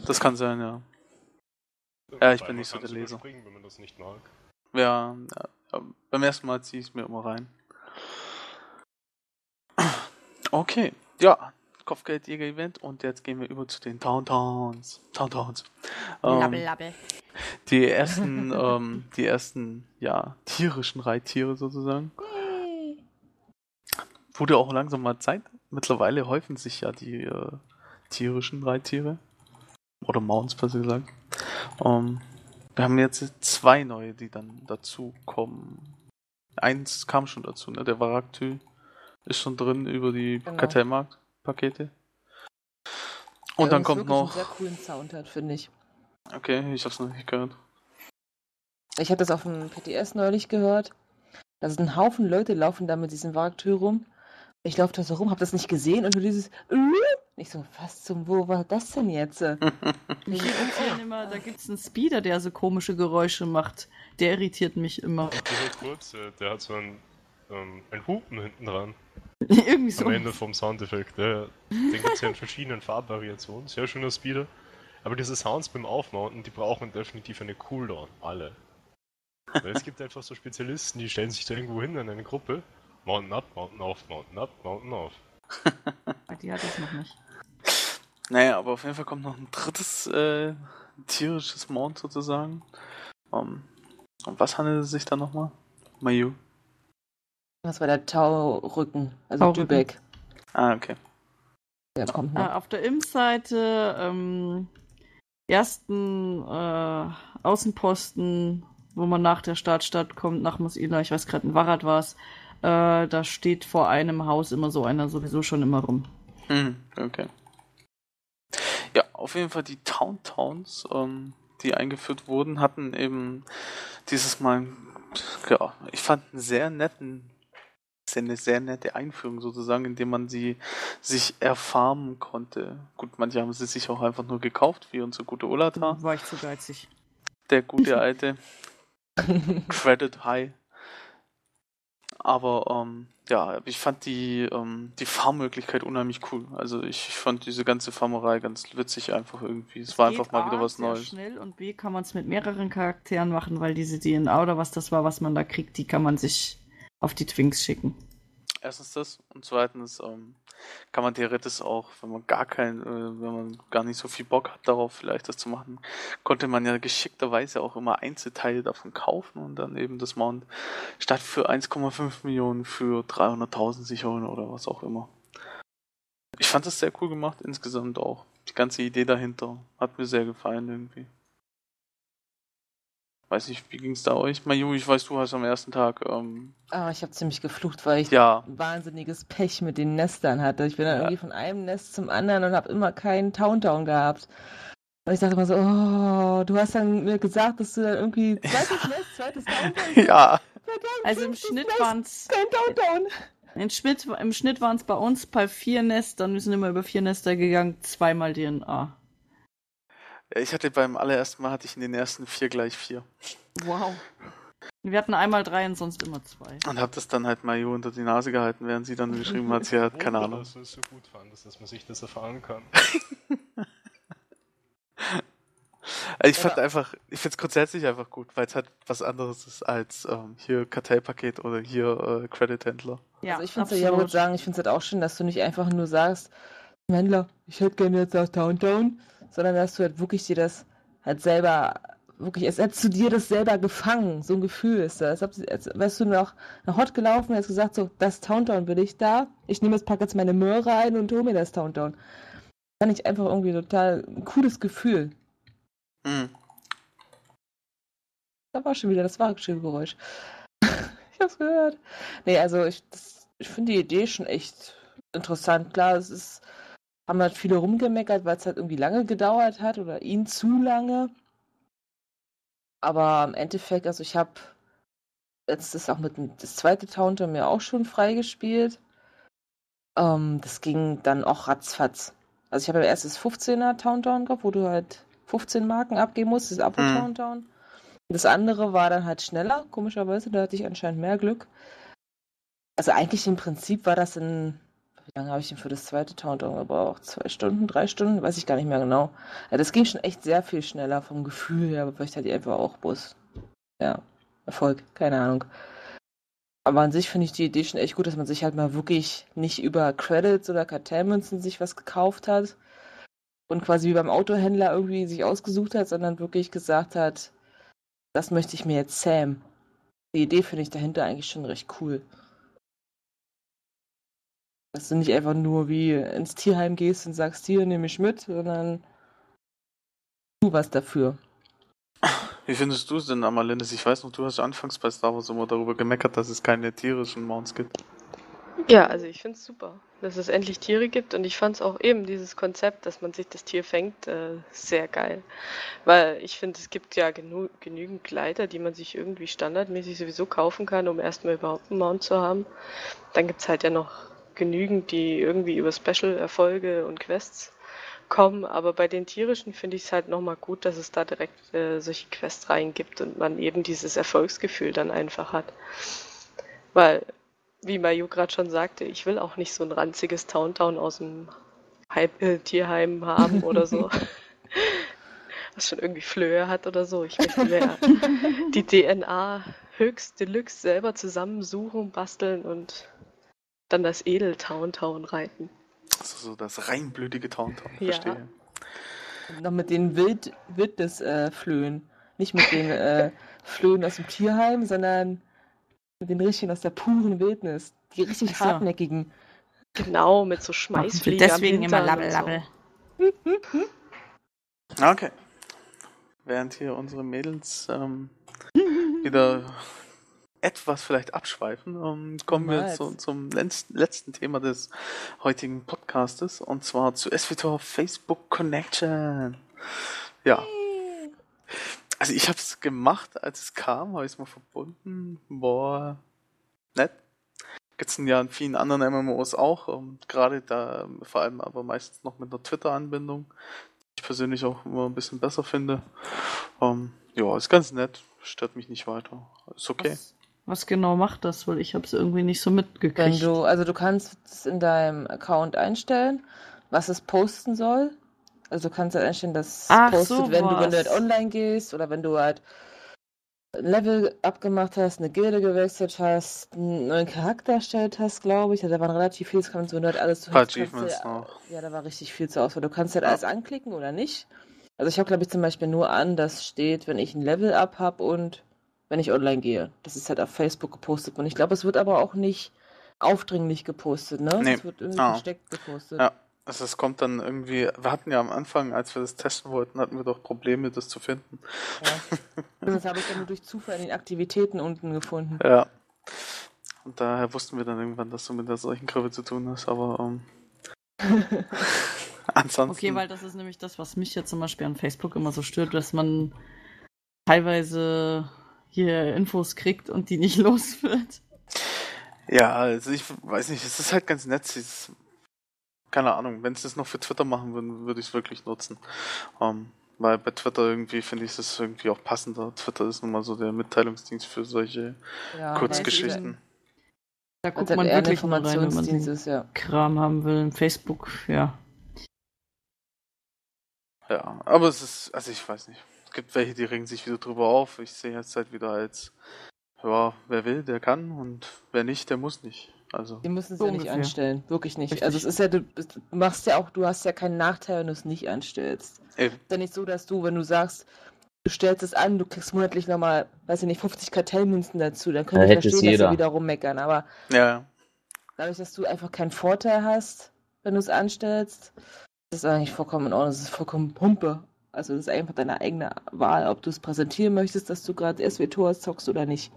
Speaker 2: Das kann sein, ja. Ja, ich bin nicht so der Leser.
Speaker 4: wenn man das nicht mag.
Speaker 2: Ja, ja, beim ersten Mal ziehe ich es mir immer rein. Okay, ja, Kopfgeldjäger-Event und jetzt gehen wir über zu den Towntowns. Towntowns. Ähm, die ersten, ähm, die ersten, ja, tierischen Reittiere sozusagen. Wurde auch langsam mal Zeit. Mittlerweile häufen sich ja die äh, tierischen Reittiere. Oder Mounts, besser gesagt. Ähm, Wir haben jetzt zwei neue, die dann dazu kommen. Eins kam schon dazu, ne? Der Varaktü ist schon drin über die
Speaker 3: Genau.
Speaker 2: Kartellmarkt-Pakete. Und dann
Speaker 3: Übrigens
Speaker 2: kommt
Speaker 3: wirklich
Speaker 2: noch.
Speaker 3: einen sehr coolen Sound hat, finde ich.
Speaker 2: Okay, ich hab's noch nicht gehört.
Speaker 3: Ich habe das auf dem PTS neulich gehört. Da sind ein Haufen Leute laufen da mit diesem Wagtür rum. Ich laufe da so rum, habe das nicht gesehen und nur dieses. Ich so, was zum, wo war das denn jetzt?
Speaker 7: Hier gibt's ja immer, da gibt's einen Speeder, der so komische Geräusche macht. Der irritiert mich immer.
Speaker 4: Dieser kurze, der hat so ein, ähm, ein Hupen hinten dran.
Speaker 7: Irgendwie so.
Speaker 4: Am Ende vom Soundeffekt. Der, den gibt es ja in verschiedenen Farbvariationen. Sehr schöner Speeder. Aber diese Sounds beim Aufmounten, die brauchen definitiv eine Cooldown. Alle. Weil es gibt einfach so Spezialisten, die stellen sich da irgendwo hin in eine Gruppe. Mountain up, Mountain auf, Mountain up, Mountain auf.
Speaker 7: Die hat es noch nicht.
Speaker 2: Naja, aber auf jeden Fall kommt noch ein drittes äh, tierisches Mount sozusagen. Um, um was handelt es sich da nochmal? Mayu.
Speaker 3: Das war der Taurücken, also
Speaker 7: Taurücken.
Speaker 3: Dübeck.
Speaker 2: Ah, okay.
Speaker 3: Der kommt
Speaker 7: Äh,
Speaker 3: noch.
Speaker 7: auf der Imp-Seite ähm, ersten äh, Außenposten, wo man nach der Startstadt kommt, nach Mosila, ich weiß gerade, in Warad war es, äh, da steht vor einem Haus immer so einer sowieso schon immer rum.
Speaker 2: Hm, okay. Ja, auf jeden Fall die Town Towns, ähm, die eingeführt wurden, hatten eben dieses Mal, ja, ich fand einen sehr netten, eine sehr nette Einführung sozusagen, indem man sie sich erfarmen konnte. Gut, manche haben sie sich auch einfach nur gekauft, wie unsere gute Olata,
Speaker 7: War ich zu geizig.
Speaker 2: der gute alte Credit High. Aber ähm, ja, ich fand die, ähm, die Farmmöglichkeit unheimlich cool. Also ich fand diese ganze Farmerei ganz witzig einfach irgendwie. Es war
Speaker 7: Geht
Speaker 2: einfach mal wieder
Speaker 7: A,
Speaker 2: was
Speaker 7: sehr
Speaker 2: Neues.
Speaker 7: schnell und B kann man es mit mehreren Charakteren machen, weil diese DNA oder was das war, was man da kriegt, die kann man sich auf die Twinks schicken.
Speaker 2: Erstens das und zweitens ähm, kann man theoretisch auch, wenn man gar kein, äh, wenn man gar nicht so viel Bock hat darauf, vielleicht das zu machen, konnte man ja geschickterweise auch immer Einzelteile davon kaufen und dann eben das Mount statt für 1,5 Millionen für 300.000 sich holen oder was auch immer. Ich fand das sehr cool gemacht insgesamt auch. Die ganze Idee dahinter hat mir sehr gefallen irgendwie. Weiß nicht, wie ging's da euch? Mayu, ich weiß, du hast am ersten Tag, ähm,
Speaker 3: Ah, ich habe ziemlich geflucht, weil ich
Speaker 2: ja,
Speaker 3: wahnsinniges Pech mit den Nestern hatte. Ich bin dann
Speaker 2: Ja.
Speaker 3: irgendwie von einem Nest zum anderen und habe immer keinen Towntown gehabt. Und ich dachte immer so, oh, du hast dann mir gesagt, dass du dann irgendwie zweites Nest, zweites Towntown.
Speaker 2: ja,
Speaker 3: Verdammt,
Speaker 7: Also im Schnitt waren es
Speaker 3: kein Towntown.
Speaker 7: im Schnitt, im Schnitt waren's bei uns bei vier Nestern, wir sind immer über vier Nester gegangen, zweimal DNA.
Speaker 2: Ich hatte beim allerersten Mal hatte ich in den ersten vier gleich vier.
Speaker 7: Wow. Wir hatten einmal drei und sonst immer zwei.
Speaker 2: Und hab das dann halt Mayu unter die Nase gehalten, während sie dann geschrieben hat, sie hat keine Ahnung.
Speaker 4: dass es so gut fandest, dass man sich das erfahren kann.
Speaker 2: Also ich fand einfach, ich find's grundsätzlich einfach gut, weil es halt was anderes ist als ähm, hier Kartellpaket oder hier äh, Credit-Händler.
Speaker 7: Ja,
Speaker 3: also ich finde ja, würde sagen, ich finde es halt auch schön, dass du nicht einfach nur sagst, Händler, ich hätte gerne jetzt auch Towntown, sondern dass du halt wirklich dir das halt selber, wirklich, als hättest du dir das selber gefangen, so ein Gefühl ist das. Als, als wärst du nach, nach Hot gelaufen und hast gesagt, so, das Towntown will ich da, ich nehme jetzt, packe jetzt meine Möhre ein und hole mir das Towntown. Fand ich einfach irgendwie total ein cooles Gefühl.
Speaker 2: Mhm.
Speaker 3: Da war schon wieder das Wagenschildgeräusch. ich hab's gehört. Nee, also ich, das- ich finde die Idee schon echt interessant. Klar, es ist, haben halt viele rumgemeckert, weil es halt irgendwie lange gedauert hat oder ihn zu lange. Aber im Endeffekt, also ich habe jetzt das auch mit dem, das zweite Towntown mir auch schon freigespielt. Ähm, das ging dann auch ratzfatz. Also ich habe ja erst das 15er Towntown gehabt, wo du halt 15 Marken abgeben musst, das Abo
Speaker 2: Mhm.
Speaker 3: Towntown. Das andere war dann halt schneller, komischerweise, da hatte ich anscheinend mehr Glück. Also eigentlich im Prinzip war das in, lange habe ich denn für das zweite Towntown gebraucht? Zwei Stunden, drei Stunden? Weiß ich gar nicht mehr genau. Ja, das ging schon echt sehr viel schneller vom Gefühl her, aber vielleicht hatte ich einfach auch Bus. Ja, Erfolg, keine Ahnung. Aber an sich finde ich die Idee schon echt gut, dass man sich halt mal wirklich nicht über Credits oder Kartellmünzen sich was gekauft hat und quasi wie beim Autohändler irgendwie sich ausgesucht hat, sondern wirklich gesagt hat, das möchte ich mir jetzt Sam. Die Idee finde ich dahinter eigentlich schon recht cool. Dass du nicht einfach nur wie ins Tierheim gehst und sagst, hier nehme ich mit, sondern tu was dafür.
Speaker 2: Wie findest du es denn, Amalindis? Ich weiß noch, du hast anfangs bei Star Wars immer darüber gemeckert, dass es keine tierischen Mounts gibt.
Speaker 8: Ja, also ich finde es super, dass es endlich Tiere gibt und ich fand es auch eben dieses Konzept, dass man sich das Tier fängt, äh, sehr geil. Weil ich finde, es gibt ja genu genügend Gleiter, die man sich irgendwie standardmäßig sowieso kaufen kann, um erstmal überhaupt einen Mount zu haben. Dann gibt es halt ja noch genügend, die irgendwie über Special-Erfolge und Quests kommen, aber bei den tierischen finde ich es halt nochmal gut, dass es da direkt äh, solche Quests reingibt und man eben dieses Erfolgsgefühl dann einfach hat. Weil wie Mayu gerade schon sagte, ich will auch nicht so ein ranziges Towntown aus dem Heim, äh, Tierheim haben oder so. Was schon irgendwie Flöhe hat oder so. Ich möchte mir die DNA höchst deluxe selber zusammensuchen, basteln und dann das Edel-Towntown reiten.
Speaker 2: Also so das reinblütige Towntown,
Speaker 8: Ja.
Speaker 2: verstehe.
Speaker 3: Noch mit den Wild Wildnis-Flöhen. Nicht mit den äh, Flöhen aus dem Tierheim, sondern mit den richtigen aus der puren Wildnis. Die richtig
Speaker 7: so.
Speaker 3: hartnäckigen.
Speaker 8: Genau, mit so Schmeißfliegen. am
Speaker 7: Deswegen immer Labbel,
Speaker 8: und so.
Speaker 7: Labbel.
Speaker 2: Okay. Während hier unsere Mädels ähm, wieder etwas vielleicht abschweifen, ähm, kommen wir
Speaker 3: Niemals.
Speaker 2: zu, zum letzten, letzten Thema des heutigen Podcastes und zwar zu SVTOR Facebook Connection. Ja. Also ich habe es gemacht, als es kam, habe ich es mal verbunden. Boah, nett. Gibt's ja in vielen anderen MMOs auch, ähm, gerade da, ähm, vor allem aber meistens noch mit einer Twitter-Anbindung, die ich persönlich auch immer ein bisschen besser finde. Ähm, ja, ist ganz nett, stört mich nicht weiter. Ist okay.
Speaker 7: Was, was genau macht das? Weil ich habe es irgendwie nicht so
Speaker 3: Wenn
Speaker 7: mitgekriegt.
Speaker 3: du, also du kannst es in deinem Account einstellen, was es posten soll. Also du kannst halt einstellen, dass es
Speaker 7: Ach,
Speaker 3: postet, wenn du, wenn du halt online gehst oder wenn du halt ein Level abgemacht hast, eine Gilde gewechselt hast, einen neuen Charakter erstellt hast, glaube ich. Also da waren relativ viele, das kannst du wenn du halt alles du-
Speaker 2: Achievements noch.
Speaker 3: Ja, da war richtig viel zur Auswahl. Du kannst halt
Speaker 2: Ja.
Speaker 3: alles anklicken oder nicht. Also ich habe, glaube ich, zum Beispiel nur an, dass steht, wenn ich ein Level up habe und wenn ich online gehe. Das ist halt auf Facebook gepostet. Und ich glaube, es wird aber auch nicht aufdringlich gepostet, ne?
Speaker 2: Nee.
Speaker 3: Es wird irgendwie
Speaker 2: Ah.
Speaker 3: versteckt gepostet.
Speaker 2: Ja. Also es kommt dann irgendwie, wir hatten ja am Anfang, als wir das testen wollten, hatten wir doch Probleme, das zu finden.
Speaker 3: Und das habe ich dann nur durch Zufall in den Aktivitäten unten gefunden.
Speaker 2: Ja. Und daher wussten wir dann irgendwann, dass du mit der solchen Kurve zu tun hast, aber ähm, ansonsten.
Speaker 7: Okay, weil das ist nämlich das, was mich jetzt zum Beispiel an Facebook immer so stört, dass man teilweise hier Infos kriegt und die nicht los wird.
Speaker 2: Ja, also ich weiß nicht, es ist halt ganz nett. ist- keine Ahnung, wenn sie es noch für Twitter machen würden, würde ich es wirklich nutzen. Ähm, weil bei Twitter irgendwie finde ich es irgendwie auch passender. Twitter ist nun mal so der Mitteilungsdienst für solche
Speaker 3: Ja,
Speaker 2: Kurzgeschichten.
Speaker 7: Da guckt
Speaker 3: halt
Speaker 7: man wirklich nur rein, wenn man
Speaker 3: ist, ja.
Speaker 7: Kram haben will. Facebook, ja.
Speaker 2: Ja, aber es ist, also ich weiß nicht. Es gibt welche, die regen sich wieder drüber auf. Ich sehe jetzt halt wieder als, ja, wer will, der kann und wer nicht, der muss nicht. Also,
Speaker 3: Die müssen es
Speaker 7: So
Speaker 3: ja nicht
Speaker 7: ungefähr.
Speaker 3: anstellen. Wirklich nicht.
Speaker 7: Richtig.
Speaker 3: Also es ist ja, du, du machst ja auch, du hast ja keinen Nachteil, wenn du es nicht anstellst.
Speaker 2: eben.
Speaker 3: ist ja nicht so, dass du, wenn du sagst, du stellst es an, du kriegst monatlich nochmal, weiß ich nicht, 50 Kartellmünzen dazu, dann könnte
Speaker 5: Ja,
Speaker 3: ich verstehen, dass sie wieder rummeckern. Aber
Speaker 2: Ja, ja.
Speaker 3: dadurch, dass du einfach keinen Vorteil hast, wenn du es anstellst, ist es eigentlich vollkommen in Ordnung. Es ist vollkommen Pumpe. Also das ist einfach deine eigene Wahl, ob du es präsentieren möchtest, dass du gerade SW-Tor zockst oder nicht.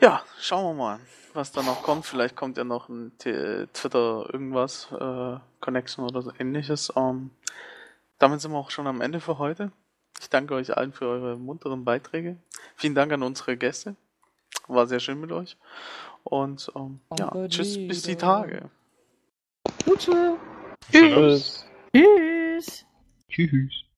Speaker 2: Ja, schauen wir mal, was da noch kommt. Vielleicht kommt ja noch ein T Twitter irgendwas, äh, Connection oder so ähnliches. Ähm, damit sind wir auch schon am Ende für heute. Ich danke euch allen für eure munteren Beiträge. Vielen Dank an unsere Gäste. War sehr schön mit euch. Und ähm, ja, tschüss bis die. Tage.
Speaker 3: Gut, tschüss.
Speaker 5: Tschüss.
Speaker 7: Tschüss!
Speaker 6: Tschüss.